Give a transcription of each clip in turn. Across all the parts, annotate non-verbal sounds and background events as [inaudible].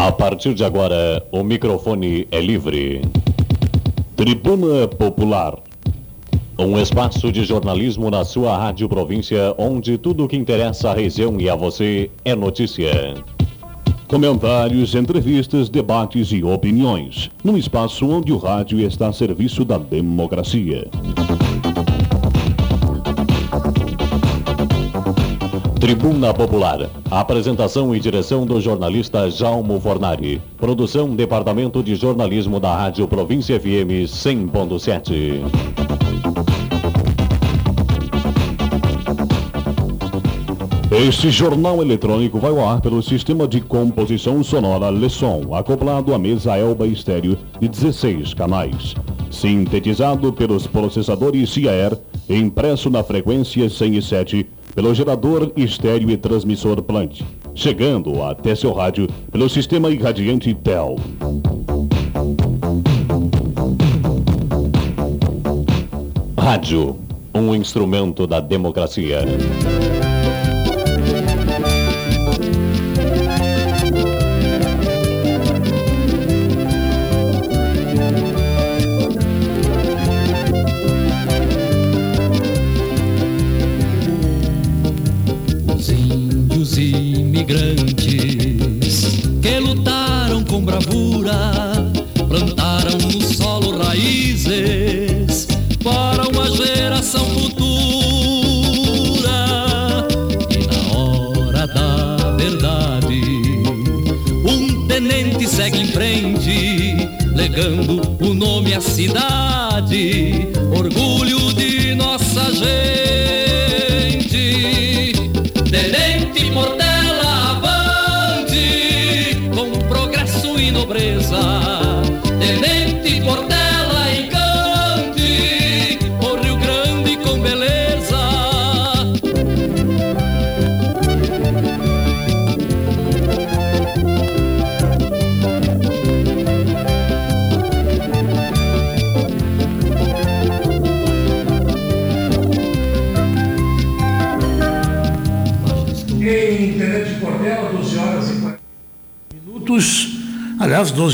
A partir de agora, o microfone é livre. Tribuna Popular. Um espaço de jornalismo na sua rádio província, onde tudo o que interessa à região e a você é notícia. Comentários, entrevistas, debates e opiniões. Num espaço onde o rádio está a serviço da democracia. Tribuna Popular. Apresentação e direção do jornalista Jalmo Fornari. Produção Departamento de Jornalismo da Rádio Província FM 100.7. Este jornal eletrônico vai ao ar pelo sistema de composição sonora Lesson, acoplado à mesa Elba Estéreo de 16 canais. Sintetizado pelos processadores CIAR, impresso na frequência 107 pelo gerador estéreo e transmissor plant, chegando até seu rádio pelo sistema irradiante TEL. Rádio, um instrumento da democracia.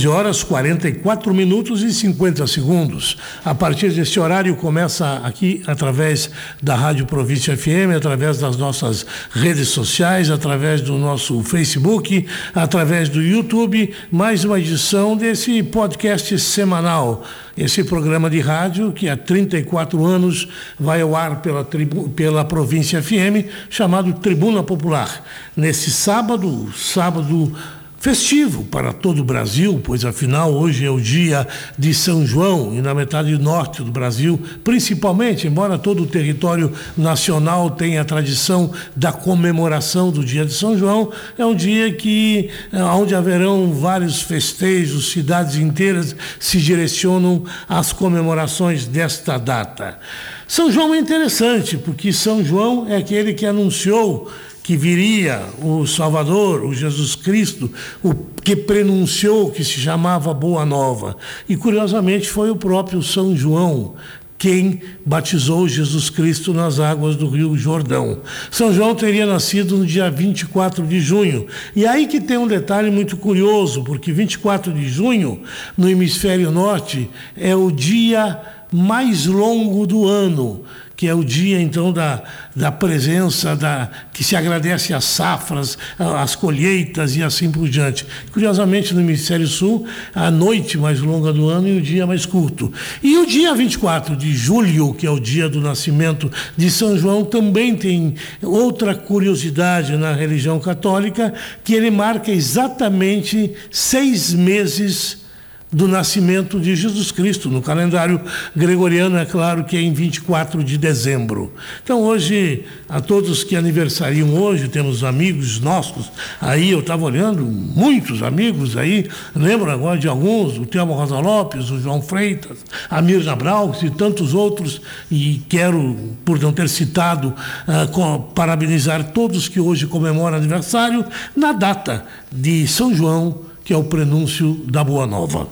11 horas 44 minutos e 50 segundos. A partir desse horário começa aqui através da Rádio Província FM, através das nossas redes sociais, através do nosso Facebook, através do YouTube, mais uma edição desse podcast semanal. Esse programa de rádio que há 34 anos vai ao ar pela, tribu, pela Província FM, chamado Tribuna Popular. Nesse sábado, sábado festivo para todo o Brasil, pois afinal hoje é o dia de São João e na metade norte do Brasil, principalmente, embora todo o território nacional tenha a tradição da comemoração do dia de São João, é um dia que eh, onde haverão vários festejos, cidades inteiras se direcionam às comemorações desta data. São João é interessante, porque São João é aquele que anunciou que viria o Salvador, o Jesus Cristo, o que prenunciou que se chamava Boa Nova. E curiosamente foi o próprio São João quem batizou Jesus Cristo nas águas do Rio Jordão. São João teria nascido no dia 24 de junho. E aí que tem um detalhe muito curioso, porque 24 de junho, no hemisfério norte, é o dia mais longo do ano que é o dia então da, da presença, da, que se agradece às safras, às colheitas e assim por diante. Curiosamente, no Hemisfério Sul, a noite mais longa do ano e o dia mais curto. E o dia 24 de julho, que é o dia do nascimento de São João, também tem outra curiosidade na religião católica, que ele marca exatamente seis meses do nascimento de Jesus Cristo. No calendário gregoriano, é claro que é em 24 de dezembro. Então, hoje, a todos que aniversariam hoje, temos amigos nossos aí, eu estava olhando, muitos amigos aí, lembro agora de alguns, o Telmo Rosa Lopes, o João Freitas, a Mirna e tantos outros, e quero, por não ter citado, uh, parabenizar todos que hoje comemoram aniversário na data de São João que é o prenúncio da Boa Nova.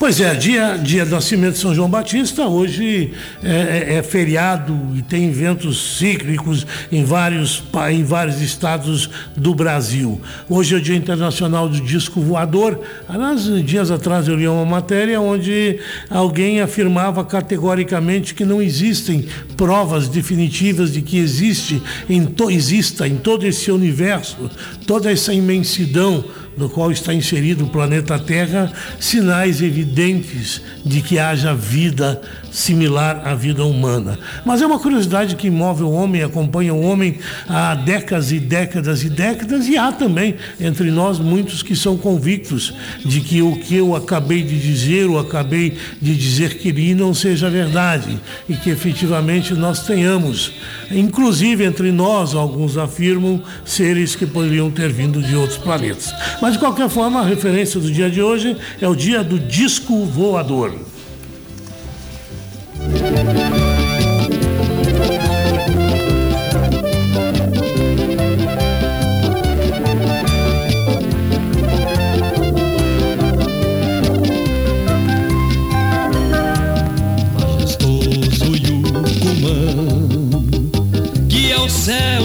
Pois é, dia, dia do nascimento de São João Batista, hoje é, é, é, feriado e tem eventos cíclicos em vários, em vários estados do Brasil. Hoje é o Dia Internacional do Disco Voador. Aliás, dias atrás eu li uma matéria onde alguém afirmava categoricamente que não existem provas definitivas de que existe em to, exista em todo esse universo, toda essa imensidão no qual está inserido o planeta Terra, sinais evidentes de que haja vida similar à vida humana. Mas é uma curiosidade que move o homem, acompanha o homem há décadas e décadas e décadas, e há também entre nós muitos que são convictos de que o que eu acabei de dizer, ou acabei de dizer que li, não seja verdade, e que efetivamente nós tenhamos, inclusive entre nós, alguns afirmam, seres que poderiam ter vindo de outros planetas. Mas de qualquer forma, a referência do dia de hoje é o dia do disco voador.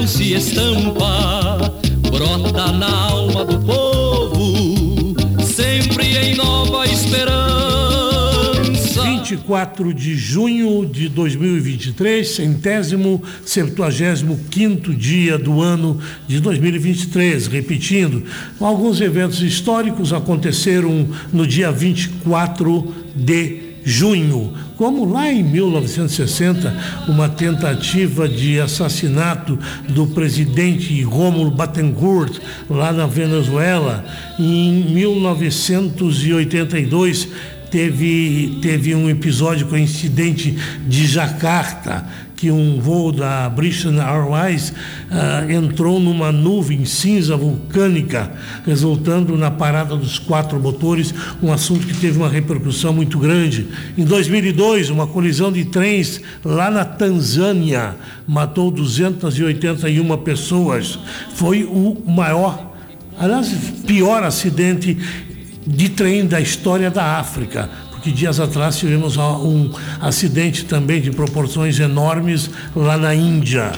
Se estampa, brota na alma do povo, sempre em nova esperança 24 de junho de 2023, centésimo, septuagésimo quinto dia do ano de 2023. Repetindo, alguns eventos históricos aconteceram no dia 24 de junho, como lá em 1960, uma tentativa de assassinato do presidente Rômulo Battencourt, lá na Venezuela, em 1982 teve, teve um episódio com o incidente de Jacarta, que um voo da British Airways uh, entrou numa nuvem cinza vulcânica, resultando na parada dos quatro motores, um assunto que teve uma repercussão muito grande. Em 2002, uma colisão de trens lá na Tanzânia matou 281 pessoas. Foi o maior, aliás, pior acidente de trem da história da África, porque dias atrás tivemos um acidente também de proporções enormes lá na Índia.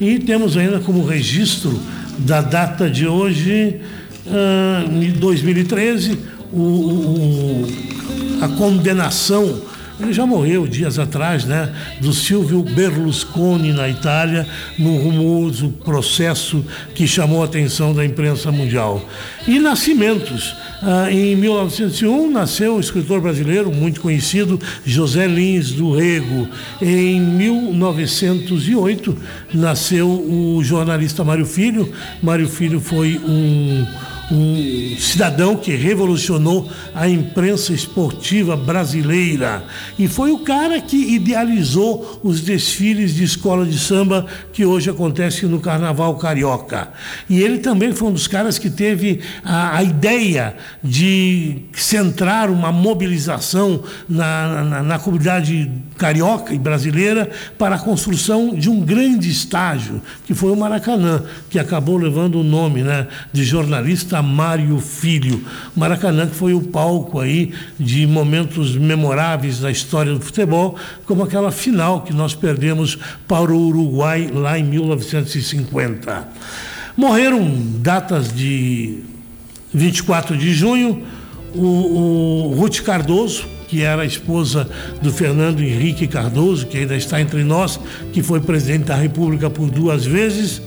E temos ainda como registro da data de hoje, uh, em 2013, o, o, a condenação ele já morreu dias atrás, né? Do Silvio Berlusconi na Itália, num rumoso processo que chamou a atenção da imprensa mundial. E nascimentos. Ah, em 1901 nasceu o escritor brasileiro muito conhecido José Lins do Rego. Em 1908 nasceu o jornalista Mário Filho. Mário Filho foi um um cidadão que revolucionou a imprensa esportiva brasileira e foi o cara que idealizou os desfiles de escola de samba que hoje acontecem no Carnaval Carioca. E ele também foi um dos caras que teve a, a ideia de centrar uma mobilização na, na, na comunidade carioca e brasileira para a construção de um grande estágio, que foi o Maracanã, que acabou levando o nome né, de jornalista Mário Filho. Maracanã que foi o palco aí de momentos memoráveis da história do futebol, como aquela final que nós perdemos para o Uruguai lá em 1950. Morreram datas de 24 de junho, o, o Ruth Cardoso, que era a esposa do Fernando Henrique Cardoso, que ainda está entre nós, que foi presidente da República por duas vezes.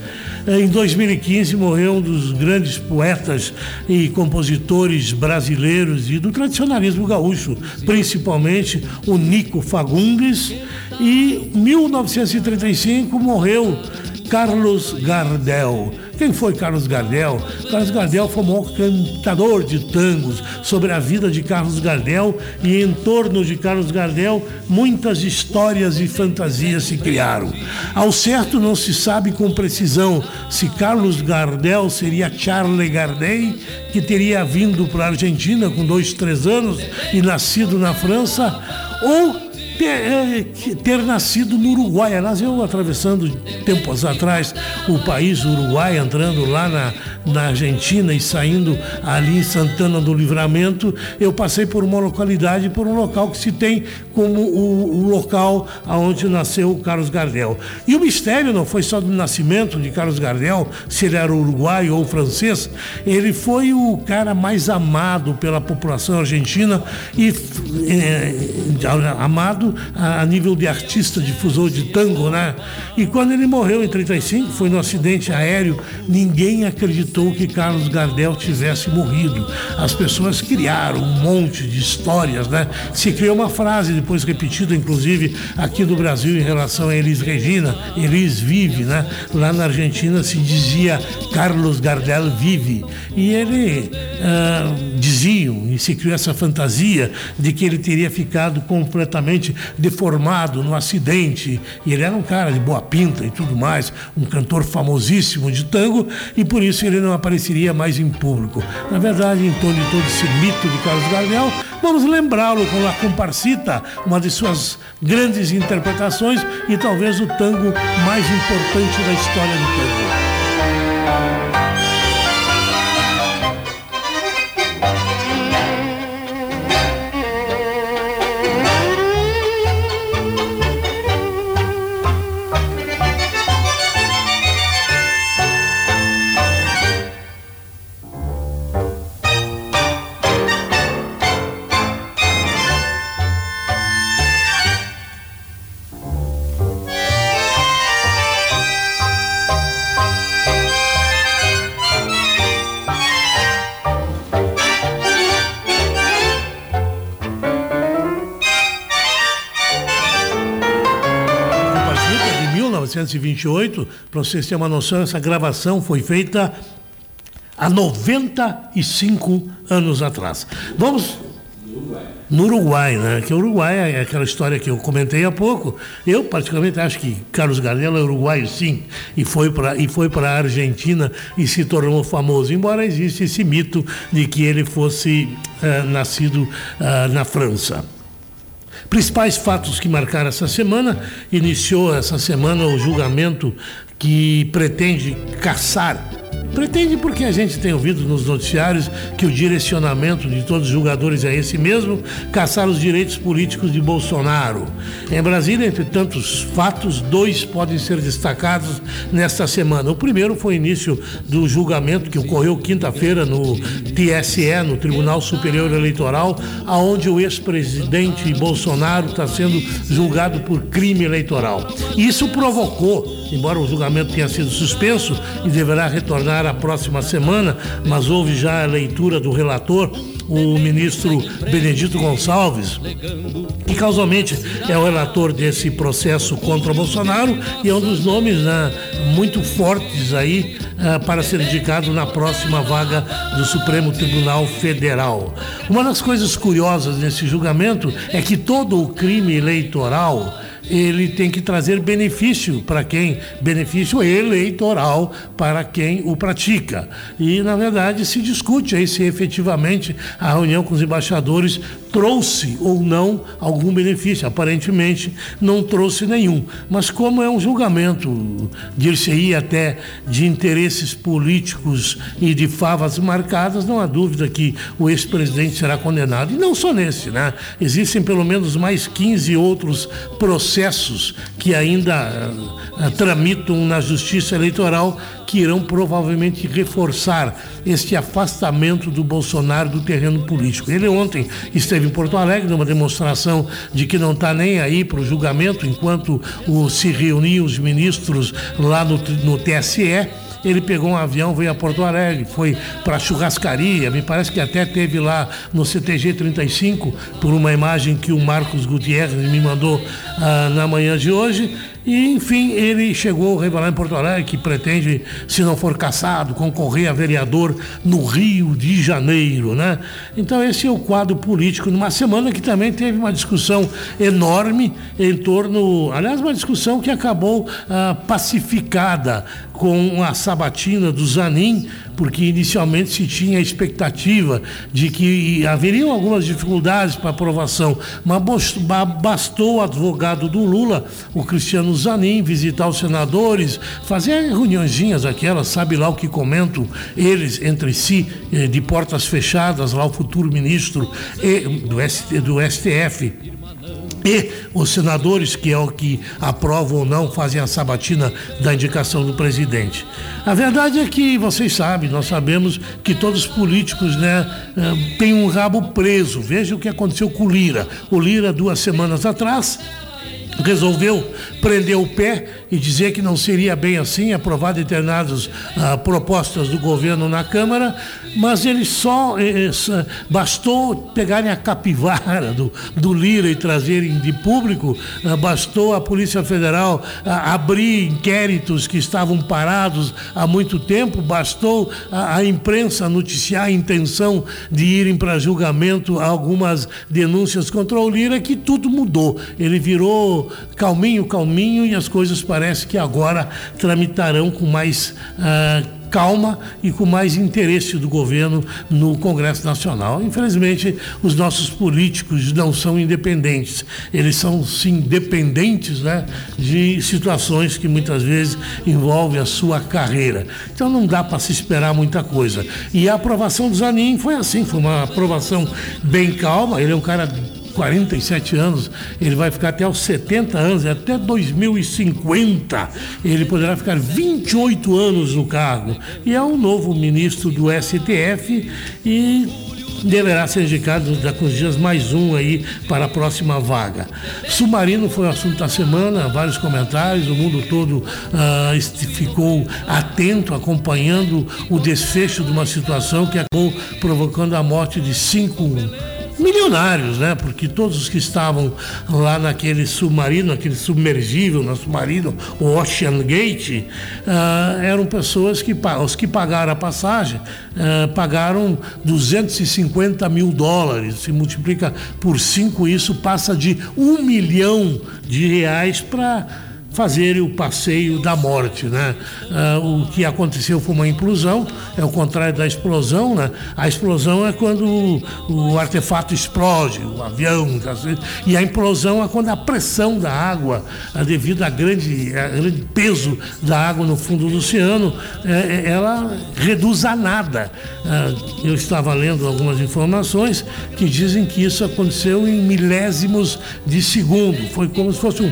Em 2015 morreu um dos grandes poetas e compositores brasileiros e do tradicionalismo gaúcho, principalmente o Nico Fagundes. E em 1935 morreu Carlos Gardel. Quem foi Carlos Gardel? Carlos Gardel foi um cantador de tangos sobre a vida de Carlos Gardel e em torno de Carlos Gardel muitas histórias e fantasias se criaram. Ao certo não se sabe com precisão se Carlos Gardel seria Charles Gardel, que teria vindo para a Argentina com dois, três anos e nascido na França, ou ter, é, ter nascido no Uruguai. Aliás, eu atravessando tempos atrás o país Uruguai, entrando lá na, na Argentina e saindo ali em Santana do Livramento, eu passei por uma localidade, por um local que se tem como o, o local onde nasceu o Carlos Gardel. E o mistério não foi só do nascimento de Carlos Gardel, se ele era uruguaio ou francês, ele foi o cara mais amado pela população argentina e é, amado a, a, nível de artista, difusor de tango, né? E quando ele morreu em 35, foi no acidente aéreo, ninguém acreditou que Carlos Gardel tivesse morrido. As pessoas criaram um monte de histórias, né? Se criou uma frase depois repetida, inclusive aqui no Brasil, em relação a Elis Regina, Elis vive, né? Lá na Argentina se dizia Carlos Gardel vive. E ele uh, diziam, e se criou essa fantasia de que ele teria ficado completamente deformado no acidente. E ele era um cara de boa pinta e tudo mais, um cantor famosíssimo de tango, e por isso ele não apareceria mais em público. Na verdade, em torno de todo esse mito de Carlos Gardel, vamos lembrá-lo com La Comparsita, uma de suas grandes interpretações e talvez o tango mais importante da história do tango. Para vocês terem uma noção, essa gravação foi feita há 95 anos atrás. Vamos no Uruguai, né? Que o Uruguai é aquela história que eu comentei há pouco. Eu particularmente acho que Carlos Gardel é uruguaio, sim, e foi para e foi para a Argentina e se tornou famoso. Embora exista esse mito de que ele fosse uh, nascido uh, na França. Principais fatos que marcaram essa semana: iniciou essa semana o julgamento que pretende caçar Pretende porque a gente tem ouvido nos noticiários que o direcionamento de todos os julgadores é esse mesmo, caçar os direitos políticos de Bolsonaro. Em Brasília, entre tantos fatos, dois podem ser destacados nesta semana. O primeiro foi o início do julgamento que ocorreu quinta-feira no TSE, no Tribunal Superior Eleitoral, aonde o ex-presidente Bolsonaro está sendo julgado por crime eleitoral. Isso provocou embora o julgamento tenha sido suspenso e deverá retornar a próxima semana, mas houve já a leitura do relator, o ministro Benedito Gonçalves, que casualmente é o relator desse processo contra Bolsonaro e é um dos nomes né, muito fortes aí uh, para ser indicado na próxima vaga do Supremo Tribunal Federal. Uma das coisas curiosas nesse julgamento é que todo o crime eleitoral ele tem que trazer benefício para quem, benefício eleitoral para quem o pratica. E, na verdade, se discute aí se efetivamente a reunião com os embaixadores trouxe ou não algum benefício. Aparentemente não trouxe nenhum. Mas como é um julgamento, dir-se-ia até de interesses políticos e de favas marcadas, não há dúvida que o ex-presidente será condenado. E não só nesse, né? Existem pelo menos mais 15 outros processos que ainda uh, tramitam na justiça eleitoral que irão provavelmente reforçar este afastamento do Bolsonaro do terreno político. Ele ontem esteve em Porto Alegre numa demonstração de que não está nem aí para o julgamento, enquanto o, se reuniam os ministros lá no, no TSE ele pegou um avião, veio a Porto Alegre, foi para a churrascaria, me parece que até teve lá no CTG 35, por uma imagem que o Marcos Gutierrez me mandou ah, na manhã de hoje E, enfim, ele chegou a revelar em Porto Alegre que pretende, se não for caçado, concorrer a vereador no Rio de Janeiro, né? Então, esse é o quadro político numa semana que também teve uma discussão enorme em torno, aliás, uma discussão que acabou ah, pacificada com a sabatina do Zanin, porque inicialmente se tinha a expectativa de que haveriam algumas dificuldades para aprovação, mas bastou o advogado do Lula, o Cristiano Zanin, visitar os senadores, fazer reuniõezinhas aquelas, sabe lá o que comentam eles entre si, eh, de portas fechadas, lá o futuro ministro do STF os senadores, que é o que aprovam ou não, fazem a sabatina da indicação do presidente. A verdade é que vocês sabem, nós sabemos que todos os políticos né, eh, têm um rabo preso. Veja o que aconteceu com o Lira. O Lira, duas semanas atrás, resolveu prender o pé e dizer que não seria bem assim aprovar determinadas ah, propostas do governo na Câmara, mas ele só eh, eh bastou pegarem a capivara do, do Lira e trazerem de público, ah, bastou a Polícia Federal ah, abrir inquéritos que estavam parados há muito tempo, bastou a, a imprensa noticiar a intenção de irem para julgamento algumas denúncias contra o Lira que tudo mudou. Ele virou calminho, calminho e as coisas parece que agora tramitarão com mais uh, calma e com mais interesse do governo no Congresso Nacional. Infelizmente, os nossos políticos não são independentes, eles são sim dependentes né, de situações que muitas vezes envolvem a sua carreira. Então não dá para se esperar muita coisa. E a aprovação do Zanin foi assim, foi uma aprovação bem calma, ele é um cara 47 anos, ele vai ficar até os 70 anos, até 2050. Ele poderá ficar 28 anos no cargo. E é um novo ministro do STF e deverá ser indicado daqui uns dias mais um aí para a próxima vaga. Submarino foi o assunto da semana, vários comentários, o mundo todo uh, ficou atento, acompanhando o desfecho de uma situação que acabou provocando a morte de cinco milionários, né? Porque todos os que estavam lá naquele submarino, aquele submergível no submarino, o Ocean Gate, uh, eram pessoas que os que pagaram a passagem uh, pagaram 250 mil dólares. Se multiplica por cinco, isso passa de um milhão de reais para fazerem o passeio da morte, né? Ah, o que aconteceu foi uma implosão, é o contrário da explosão, né? A explosão é quando o, o artefato explode, o avião, e a implosão é quando a pressão da água, ah, devido ao grande, a grande peso da água no fundo do oceano, é, é ela reduz a nada. Ah, eu estava lendo algumas informações que dizem que isso aconteceu em milésimos de segundo, foi como se fosse um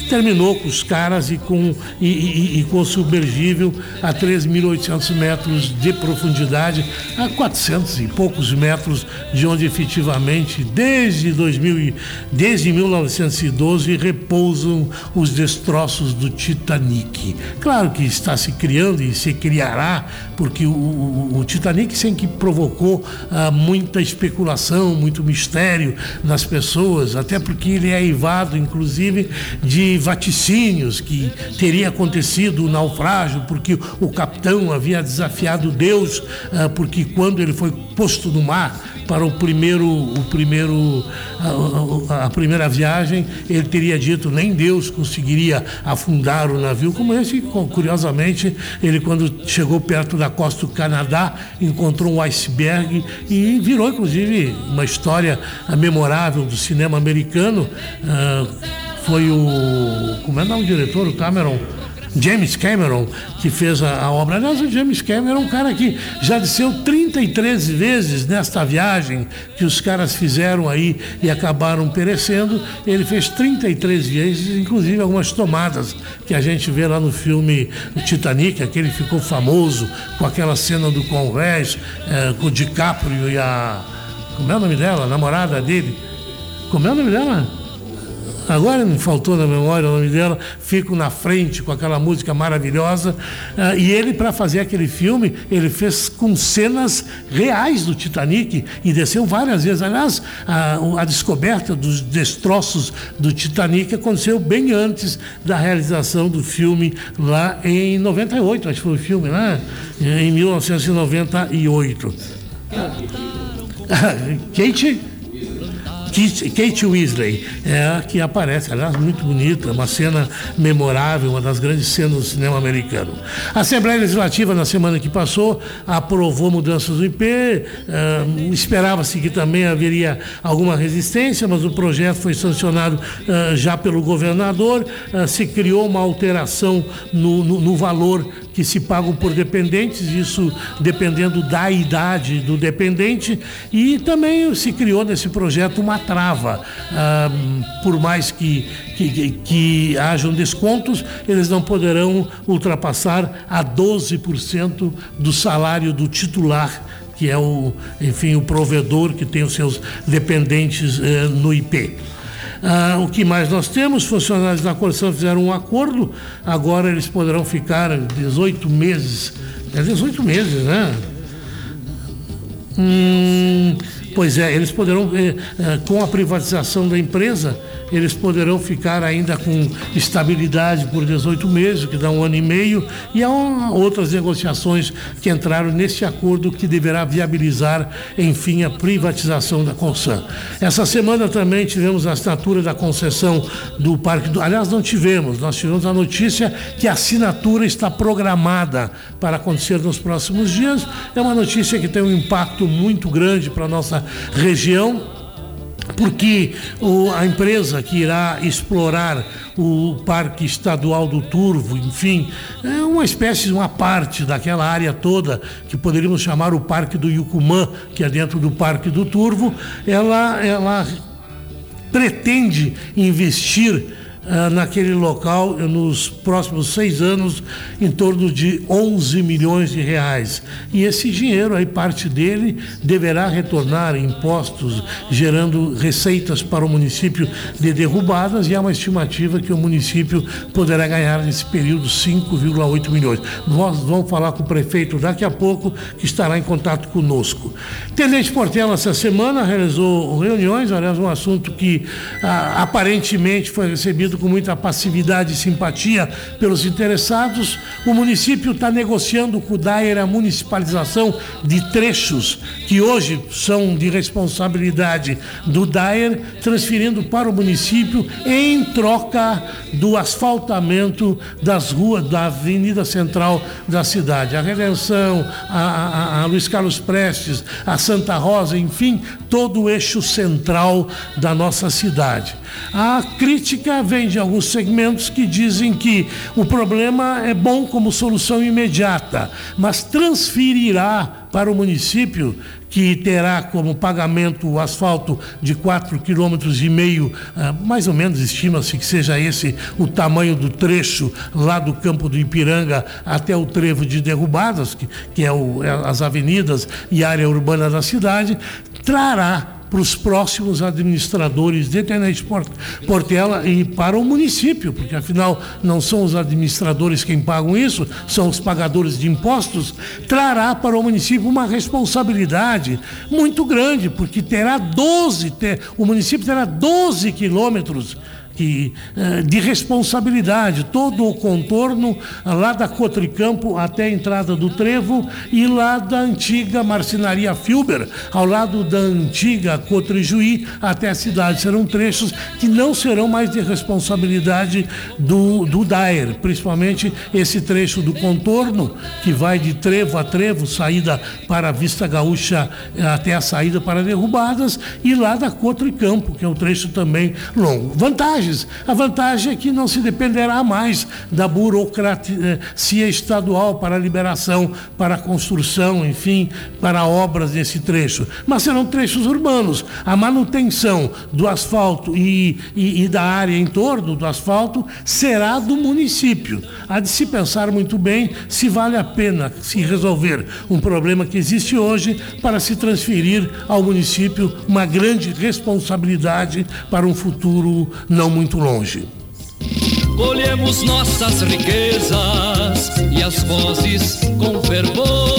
terminou com os caras e com, e, e, e com o submergível a 3.800 metros de profundidade, a 400 e poucos metros de onde efetivamente, desde, 2000, desde 1912, repousam os destroços do Titanic. Claro que está se criando e se criará, porque o, o, o Titanic sempre provocou ah, muita especulação, muito mistério nas pessoas, até porque ele é eivado, inclusive, de vaticínios que teria acontecido o naufrágio, porque o capitão havia desafiado Deus, ah, porque quando ele foi posto no mar para o primeiro, o primeiro, a, a, primeira viagem, ele teria dito nem Deus conseguiria afundar o navio como esse. Curiosamente, ele quando chegou perto da costa do Canadá encontrou um iceberg e virou inclusive uma história memorável do cinema americano. Uh, foi o. Como é o nome do diretor? O Cameron. James Cameron, que fez a, a, obra. Aliás, o James Cameron é um cara que já desceu 33 vezes nesta viagem que os caras fizeram aí e acabaram perecendo. Ele fez 33 vezes, inclusive algumas tomadas que a gente vê lá no filme Titanic, aquele ficou famoso com aquela cena do Convés, eh, com o DiCaprio e a. Como é o nome dela? A namorada dele. Como é o nome dela? Agora me faltou na memória o nome dela, fico na frente com aquela música maravilhosa. Uh, e ele, para fazer aquele filme, ele fez com cenas reais do Titanic e desceu várias vezes. Aliás, a, a descoberta dos destroços do Titanic aconteceu bem antes da realização do filme lá em 98, acho que foi o filme, né? Em 1998. Kate? Kate Weasley, é, que aparece, aliás, muito bonita, uma cena memorável, uma das grandes cenas do cinema americano. A Assembleia Legislativa, na semana que passou, aprovou mudanças do IP, é, esperava-se que também haveria alguma resistência, mas o projeto foi sancionado é, já pelo governador, é, se criou uma alteração no, no, no valor que se pagam por dependentes, isso dependendo da idade do dependente, e também se criou nesse projeto uma trava. Ah, por mais que, que, que hajam descontos, eles não poderão ultrapassar a 12% do salário do titular que é o, enfim, o provedor que tem os seus dependentes eh, no IP. Ah, o que mais nós temos? Funcionários da Corção fizeram um acordo, agora eles poderão ficar 18 meses. É 18 meses, né? Hum, pois é, eles poderão, eh, eh, com a privatização da empresa, eles poderão ficar ainda com estabilidade por 18 meses, que dá um ano e meio, e há outras negociações que entraram nesse acordo que deverá viabilizar, enfim, a privatização da Consan. Essa semana também tivemos a assinatura da concessão do Parque do. Aliás, não tivemos, nós tivemos a notícia que a assinatura está programada para acontecer nos próximos dias. É uma notícia que tem um impacto muito grande para a nossa região porque o, a empresa que irá explorar o Parque Estadual do Turvo, enfim, é uma espécie, uma parte daquela área toda que poderíamos chamar o Parque do Yucumã, que é dentro do Parque do Turvo, ela, ela pretende investir ah, naquele local nos próximos seis anos em torno de 11 milhões de reais. E esse dinheiro, aí parte dele, deverá retornar em impostos, gerando receitas para o município de derrubadas e há uma estimativa que o município poderá ganhar nesse período 5,8 milhões. Nós vamos falar com o prefeito daqui a pouco, que estará em contato conosco. Tenente Portela, essa semana, realizou reuniões, aliás, um assunto que ah, aparentemente foi recebido com muita passividade e simpatia pelos interessados. O município está negociando com o DAER a municipalização de trechos que hoje são de responsabilidade do DAER, transferindo para o município em troca do asfaltamento das ruas da Avenida Central da cidade. A Redenção, a, a, a Luiz Carlos Prestes, a Santa Rosa, enfim, todo o eixo central da nossa cidade. A crítica vem de alguns segmentos que dizem que o problema é bom como solução imediata, mas transferirá para o município que terá como pagamento o asfalto de 4,5 km ah, mais ou menos estima-se que seja esse o tamanho do trecho lá do campo do Ipiranga até o trevo de derrubadas, que, que é, o, é as avenidas e área urbana da cidade, trará para os próximos administradores de Tenente Portela e para o município, porque afinal não são os administradores quem pagam isso, são os pagadores de impostos, trará para o município uma responsabilidade muito grande, porque terá 12, o município terá 12 quilômetros que, eh, de responsabilidade, todo o contorno lá da Cotricampo até a entrada do Trevo e lá da antiga marcenaria Filber, ao lado da antiga Cotrijuí até a cidade. Serão trechos que não serão mais de responsabilidade do, do principalmente esse trecho do contorno, que vai de trevo a trevo, saída para a Vista Gaúcha eh, até a saída para Derrubadas, e lá da Cotricampo, que é um trecho também longo. Vantagem vantagens. A vantagem é que não se dependerá mais da burocracia estadual para a liberação, para a construção, enfim, para obras nesse trecho. Mas serão trechos urbanos. A manutenção do asfalto e, e, e da área em torno do asfalto será do município. Há de se pensar muito bem se vale a pena se resolver um problema que existe hoje para se transferir ao município uma grande responsabilidade para um futuro não muito longe. Colhemos nossas riquezas e as vozes com fervor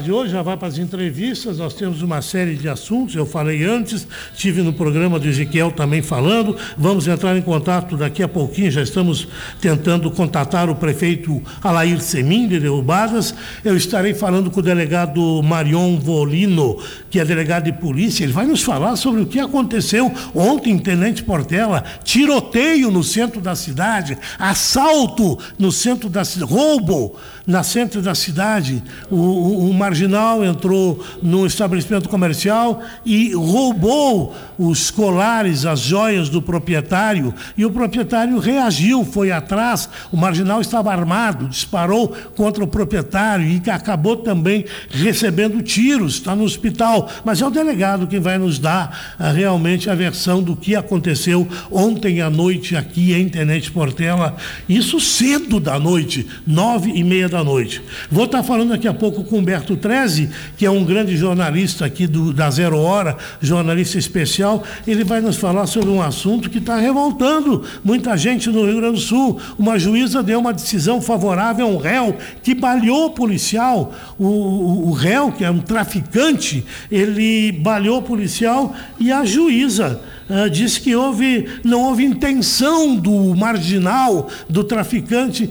de hoje já vai para as entrevistas. Nós temos uma série de assuntos. Eu falei antes, tive no programa do Ezequiel também falando. Vamos entrar em contato daqui a pouquinho. Já estamos tentando contatar o prefeito Alair Semin de Derrubadas. Eu estarei falando com o delegado Marion Volino, que é delegado de polícia. Ele vai nos falar sobre o que aconteceu ontem em Tenente Portela: tiroteio no centro da cidade, assalto no centro da cidade, roubo na centro da cidade. O, o, o, marginal entrou num estabelecimento comercial e roubou os colares, as joias do proprietário. E o proprietário reagiu, foi atrás. O marginal estava armado, disparou contra o proprietário e acabou também recebendo tiros. Está no hospital. Mas é o delegado que vai nos dar uh, realmente a versão do que aconteceu ontem à noite aqui em Tenente Portela. Isso cedo da noite, nove e meia da noite. Vou estar falando daqui a pouco com Humberto Treze, que é um grande jornalista aqui do, da Zero Hora, jornalista especial. Ele vai nos falar sobre um assunto que está revoltando muita gente no Rio Grande do Sul. Uma juíza deu uma decisão favorável a um réu que baleou o policial. O, o, o réu, que é um traficante, ele baleou o policial e a juíza. Uh, disse que houve, não houve intenção do marginal, do traficante,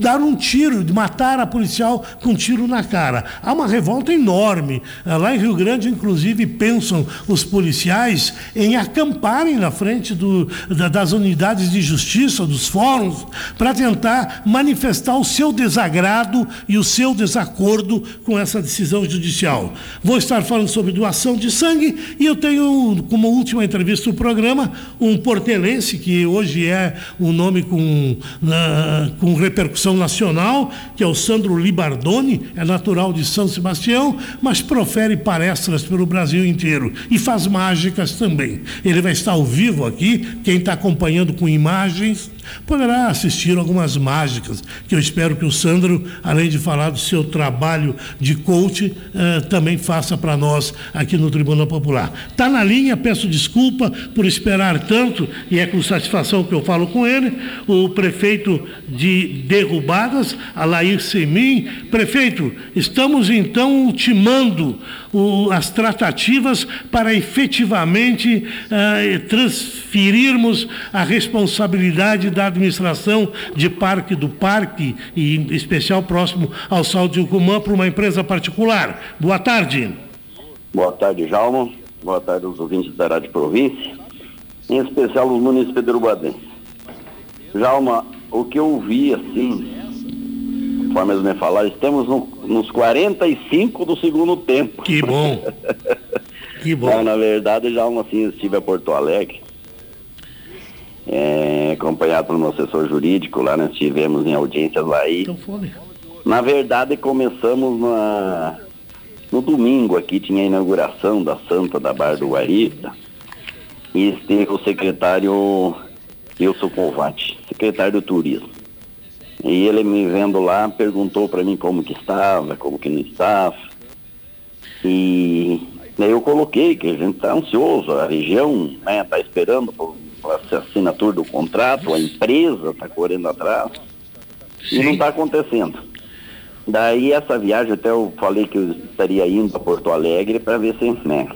dar um tiro, de matar a policial com um tiro na cara. Há uma revolta enorme. Ah, lá em Rio Grande, inclusive, pensam os policiais em acamparem na frente do, da, das unidades de justiça, dos fóruns, para tentar manifestar o seu desagrado e o seu desacordo com essa decisão judicial. Vou estar falando sobre doação de sangue e eu tenho, como última entrevista do programa, um portelense, que hoje é um nome com, na, com repercussão nacional, que é o Sandro Libardoni, é natural de São Sebastião, mas profere palestras pelo Brasil inteiro e faz mágicas também. Ele vai estar ao vivo aqui, quem está acompanhando com imagens poderá assistir algumas mágicas, que eu espero que o Sandro, além de falar do seu trabalho de coach, eh, também faça para nós aqui no Tribunal Popular. Está na linha, peço desculpa por esperar tanto, e é com satisfação que eu falo com ele, o prefeito de Derrubadas, Alair Semin. Prefeito, estamos então ultimando o, as tratativas para efetivamente eh, transferirmos a responsabilidade da administração de parque do parque, e em especial próximo ao Sal de Ucumã, para uma empresa particular. Boa tarde. Boa tarde, Jalma. Boa tarde aos ouvintes da Rádio Província, em especial os municípios de Uruguadense. Jalma, o que eu vi assim, conforme eles me falaram, estamos no, nos 45 do segundo tempo. Que bom. [laughs] que bom. Na verdade, já assim, estive a Porto Alegre, é, acompanhado pelo meu assessor jurídico, lá nós estivemos em audiências lá e. Na verdade, começamos na, no domingo aqui, tinha a inauguração da Santa da Barra do Guarita, e esteve o secretário Wilson Covati, secretário do Turismo. E ele me vendo lá, perguntou para mim como que estava, como que não estava. E daí eu coloquei que a gente está ansioso, a região está né, tá esperando por a assinatura do contrato, a empresa está correndo atrás. Sim. E não está acontecendo. Daí essa viagem, até eu falei que eu estaria indo para Porto Alegre para ver se. Né.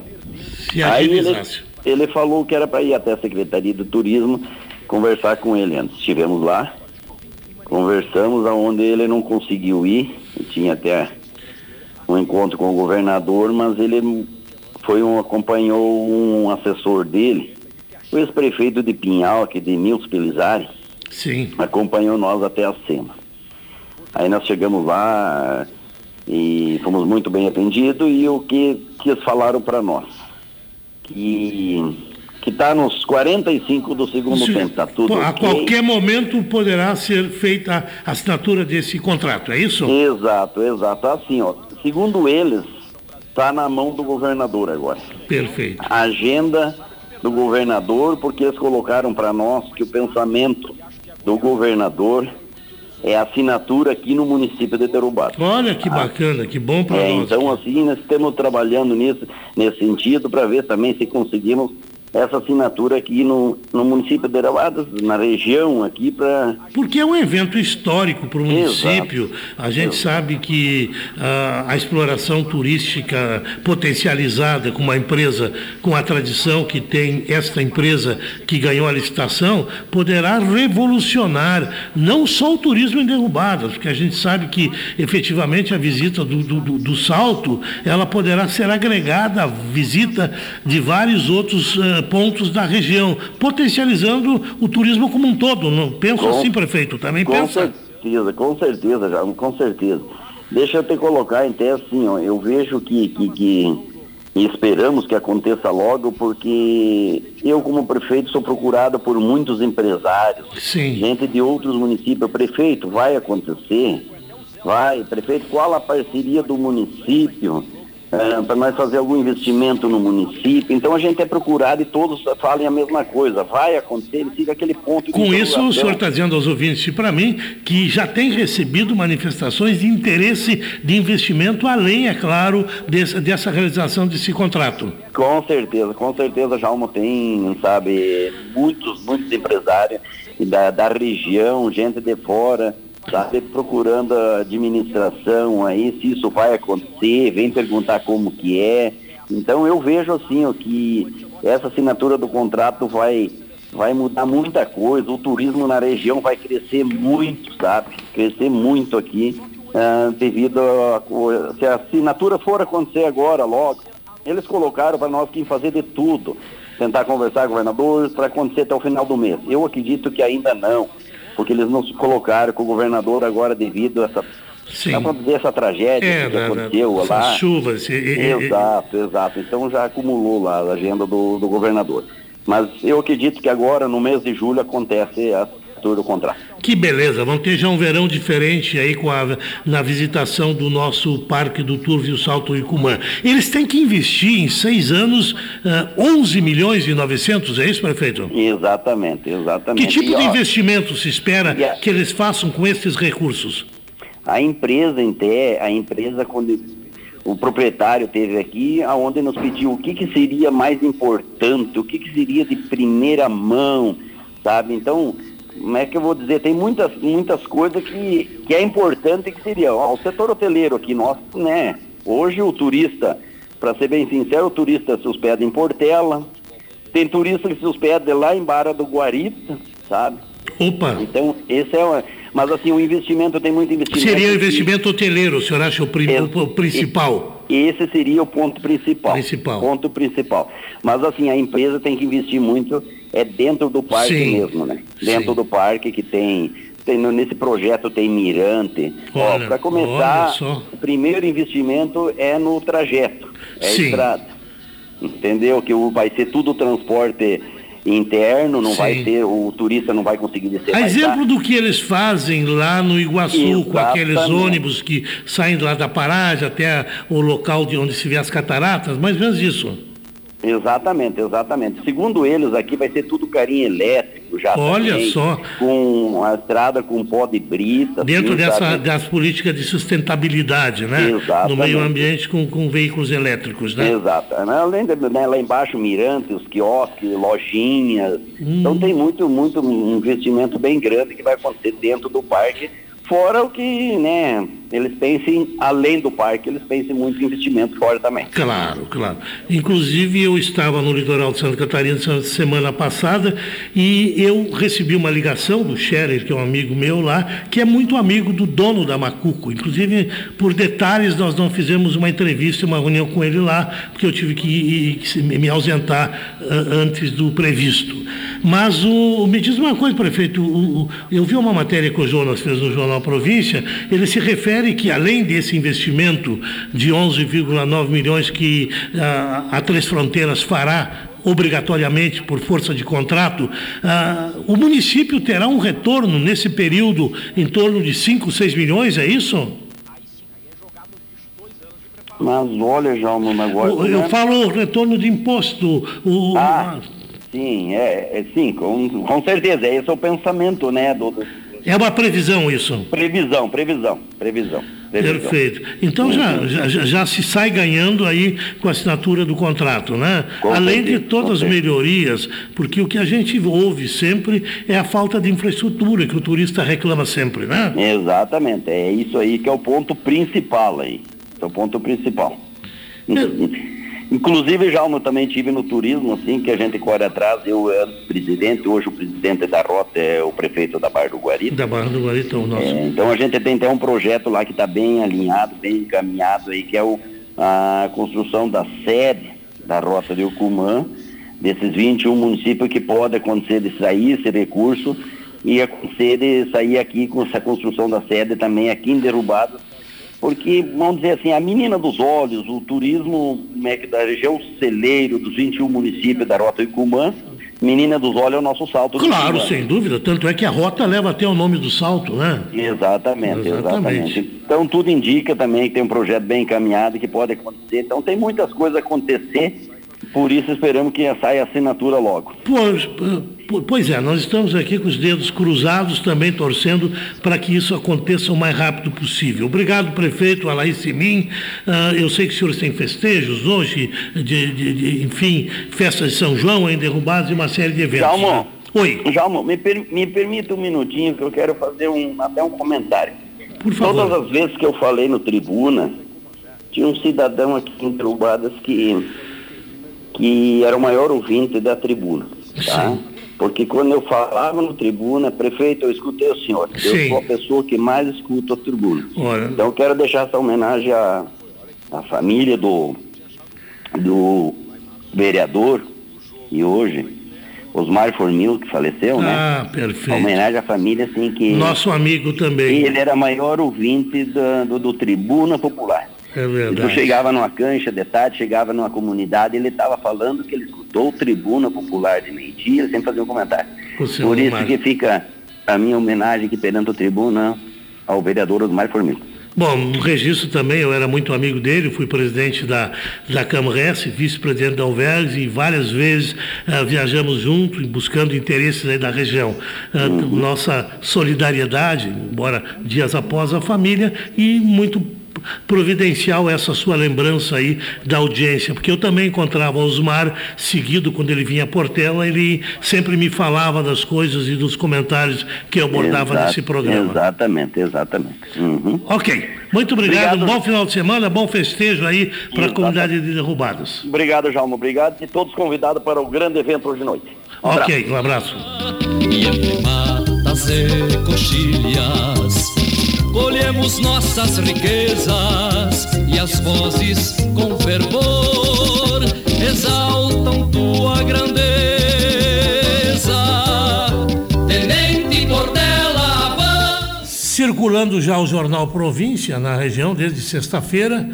Se Aí ele, ele falou que era para ir até a Secretaria do Turismo conversar com ele antes. Estivemos lá Conversamos aonde ele não conseguiu ir, tinha até um encontro com o governador, mas ele foi um, acompanhou um assessor dele, o ex-prefeito de Pinhal, aqui de Nils Pelizari, Sim. acompanhou nós até a cena. Aí nós chegamos lá e fomos muito bem atendidos e o que, que eles falaram para nós? Que que está nos 45 do segundo tempo, está tudo A okay. qualquer momento poderá ser feita a assinatura desse contrato, é isso? Exato, exato. Assim, ó, segundo eles, está na mão do governador agora. Perfeito. A agenda do governador, porque eles colocaram para nós que o pensamento do governador é assinatura aqui no município de Derubado. Olha que ah, bacana, que bom para é, nós. Então, assim, nós estamos trabalhando nisso, nesse sentido para ver também se conseguimos essa assinatura aqui no, no município de Arauadas, na região aqui para... Porque é um evento histórico para o município. Exato. A gente Exato. sabe que uh, a exploração turística potencializada com uma empresa com a tradição que tem esta empresa que ganhou a licitação, poderá revolucionar não só o turismo em derrubadas, porque a gente sabe que efetivamente a visita do, do, do salto, ela poderá ser agregada à visita de vários outros uh, pontos da região, potencializando o turismo como um todo. Não penso com, assim, prefeito? Também com pensa? Com certeza, com certeza, já, com certeza. Deixa eu te colocar até assim, ó, eu vejo que, que, que e esperamos que aconteça logo, porque eu, como prefeito, sou procurado por muitos empresários, Sim. gente de outros municípios. Prefeito, vai acontecer? Vai. Prefeito, qual a parceria do município? É, para nós fazer algum investimento no município. Então a gente é procurado e todos falem a mesma coisa. Vai acontecer, ele fica aquele ponto Com isso, o senhor está dizendo aos ouvintes e para mim que já tem recebido manifestações de interesse de investimento, além, é claro, desse, dessa realização desse contrato. Com certeza, com certeza, Jalmo tem, sabe, muitos, muitos empresários da, da região, gente de fora está procurando a administração aí, se isso vai acontecer, vem perguntar como que é. Então eu vejo assim, ó, que essa assinatura do contrato vai, vai mudar muita coisa, o turismo na região vai crescer muito, sabe? Crescer muito aqui, uh, devido a, se a assinatura for acontecer agora, logo, eles colocaram para nós que fazer de tudo, tentar conversar com o governador para acontecer até o final do mês. Eu acredito que ainda não porque eles não se colocaram com o governador agora devido a essa Sim. dizer, essa tragédia é, que aconteceu lá. chuvas. E, exato, exato. Então já acumulou lá a agenda do, do governador. Mas eu acredito que agora, no mês de julho, acontece a do contrato. Que beleza, vamos ter já um verão diferente aí com a, na visitação do nosso Parque do Turvo Salto Icumã. Eles têm que investir em seis anos uh, eh, 11 milhões e 900, é isso, prefeito? Exatamente, exatamente. Que tipo e, de ó, investimento se espera que eles façam com esses recursos? A empresa, em a empresa, quando o proprietário teve aqui, aonde nos pediu o que, que seria mais importante, o que, que seria de primeira mão, sabe? Então, como é que eu vou dizer, tem muitas, muitas coisas que, que é importante que seria, ó, o setor hoteleiro aqui nosso, né, hoje o turista, para ser bem sincero, o turista se hospeda em Portela, tem turista que se hospeda lá em Barra do Guarita, sabe? Opa! Então, esse é uma, mas assim, o investimento tem muito investimento. Seria o investimento hoteleiro, o senhor acha o, prim, o principal? Esse seria o ponto principal. Principal. Ponto principal. Mas assim, a empresa tem que investir muito é dentro do parque Sim. mesmo, né? Dentro Sim. do parque que tem, tem nesse projeto tem mirante. Para começar, o primeiro investimento é no trajeto, é Sim. estrada. Entendeu? Que vai ser tudo transporte interno, não Sim. vai ter, o turista não vai conseguir descer. A exemplo do que eles fazem lá no Iguaçu, Exatamente. com aqueles ônibus que saem lá da paragem até o local de onde se vê as cataratas, mais ou menos isso. Exatamente, exatamente. Segundo eles, aqui vai ser tudo carinho elétrico já. Olha também, só. Com a estrada com pó de brita. Dentro assim, dessa, das políticas de sustentabilidade, né? Exatamente. No meio ambiente com, com veículos elétricos, né? Exato. Além de, né, lá embaixo, mirantes, quiosques, lojinhas. Hum. Então tem muito, muito um investimento bem grande que vai acontecer dentro do parque Fora o que, né, eles pensem, além do parque, eles pensem muito em investimento fora também. Claro, claro. Inclusive, eu estava no litoral de Santa Catarina semana passada e eu recebi uma ligação do Scherer, que é um amigo meu lá, que é muito amigo do dono da Macuco. Inclusive, por detalhes, nós não fizemos uma entrevista, uma reunião com ele lá, porque eu tive que, me ausentar uh, antes do previsto. Mas o, me diz uma coisa, prefeito, o, eu vi uma matéria que o Jonas fez no jornal Província, ele se refere que além desse investimento de 11,9 milhões que a, ah, a Três Fronteiras fará obrigatoriamente por força de contrato, ah, o município terá um retorno nesse período em torno de 5, 6 milhões, é isso? Mas olha já o negócio. Eu né? falo retorno de imposto. O, ah, sim, é, é sim, com, com certeza. Esse é o pensamento né, do, É uma previsão isso? Previsão, previsão, previsão. previsão. Perfeito. Então já, já, já, se sai ganhando aí com a assinatura do contrato, né? Com Além certeza, de todas as melhorias, porque o que a gente ouve sempre é a falta de infraestrutura que o turista reclama sempre, né? Exatamente, é isso aí que é o ponto principal aí. É o ponto principal. É. Inclusive, já eu também tive no turismo, assim, que a gente corre atrás, eu era presidente, hoje o presidente da rota é o prefeito da Barra do Guarita. Da Barra do Guarita, o nosso. É, então a gente tem até um projeto lá que está bem alinhado, bem encaminhado aí, que é o, a construção da sede da rota de Ucumã, desses 21 municípios que pode acontecer de sair esse recurso e acontecer de sair aqui com essa construção da sede também aqui em Derrubado porque, vamos dizer assim, a menina dos olhos, o turismo é da região celeiro dos 21 municípios da Rota Icumã, menina dos olhos é o nosso salto. Claro, sem dúvida, tanto é que a rota leva até o nome do salto, né? Exatamente, exatamente, exatamente. Então tudo indica também que tem um projeto bem encaminhado que pode acontecer. Então tem muitas coisas a acontecer por isso esperamos que saia a assinatura logo. Pois, pois é, nós estamos aqui com os dedos cruzados também torcendo para que isso aconteça o mais rápido possível. Obrigado, prefeito Alaís Simin. Uh, eu sei que os senhores têm festejos hoje, de, de, de, enfim, festas de São João em derrubados e uma série de eventos. Jalmo, né? Oi. Jalmo, me, per, me permita um minutinho que eu quero fazer um, até um comentário. Por favor. Todas as vezes que eu falei no tribuna, tinha um cidadão aqui em Derrubadas que que era o maior ouvinte da tribuna, tá? Sim. Porque quando eu falava no tribuna, prefeito, eu escutei o senhor. Sim. Eu sou a pessoa que mais escuta a tribuna. Olha. Então eu quero deixar essa homenagem à, à família do, do vereador e hoje, Osmar Formil, que faleceu, né? Ah, perfeito. Homenagem à família, assim, que... Nosso amigo também. Ele era maior ouvinte do, do, do Tribuna Popular. É verdade. tu chegava numa cancha de tarde, chegava numa comunidade, ele estava falando que ele escutou Tribuna Popular de meio-dia, sem fazer um comentário. Por isso que fica a minha homenagem aqui perante o tribuna ao vereador Osmar Formiga. Bom, no registro também, eu era muito amigo dele, fui presidente da, da Camres, vice-presidente da Alvergues, e várias vezes uh, viajamos juntos, buscando interesses aí da região. Uh. Nossa solidariedade, embora dias após a família, e muito providencial essa sua lembrança aí da audiência, porque eu também encontrava Osmar seguido quando ele vinha a Portela, ele sempre me falava das coisas e dos comentários que eu abordava Exato, nesse programa. Exatamente, exatamente. Uhum. Ok, muito obrigado, obrigado, bom final de semana, bom festejo aí para a comunidade de Derrubadas. Obrigado, Jalmo, obrigado e todos convidados para o grande evento hoje de noite. Um ok, abraço. um abraço. Colhemos nossas riquezas e as vozes com fervor exaltam tua grandeza. Tenente Portela. Circulando já o jornal Província na região desde sexta-feira,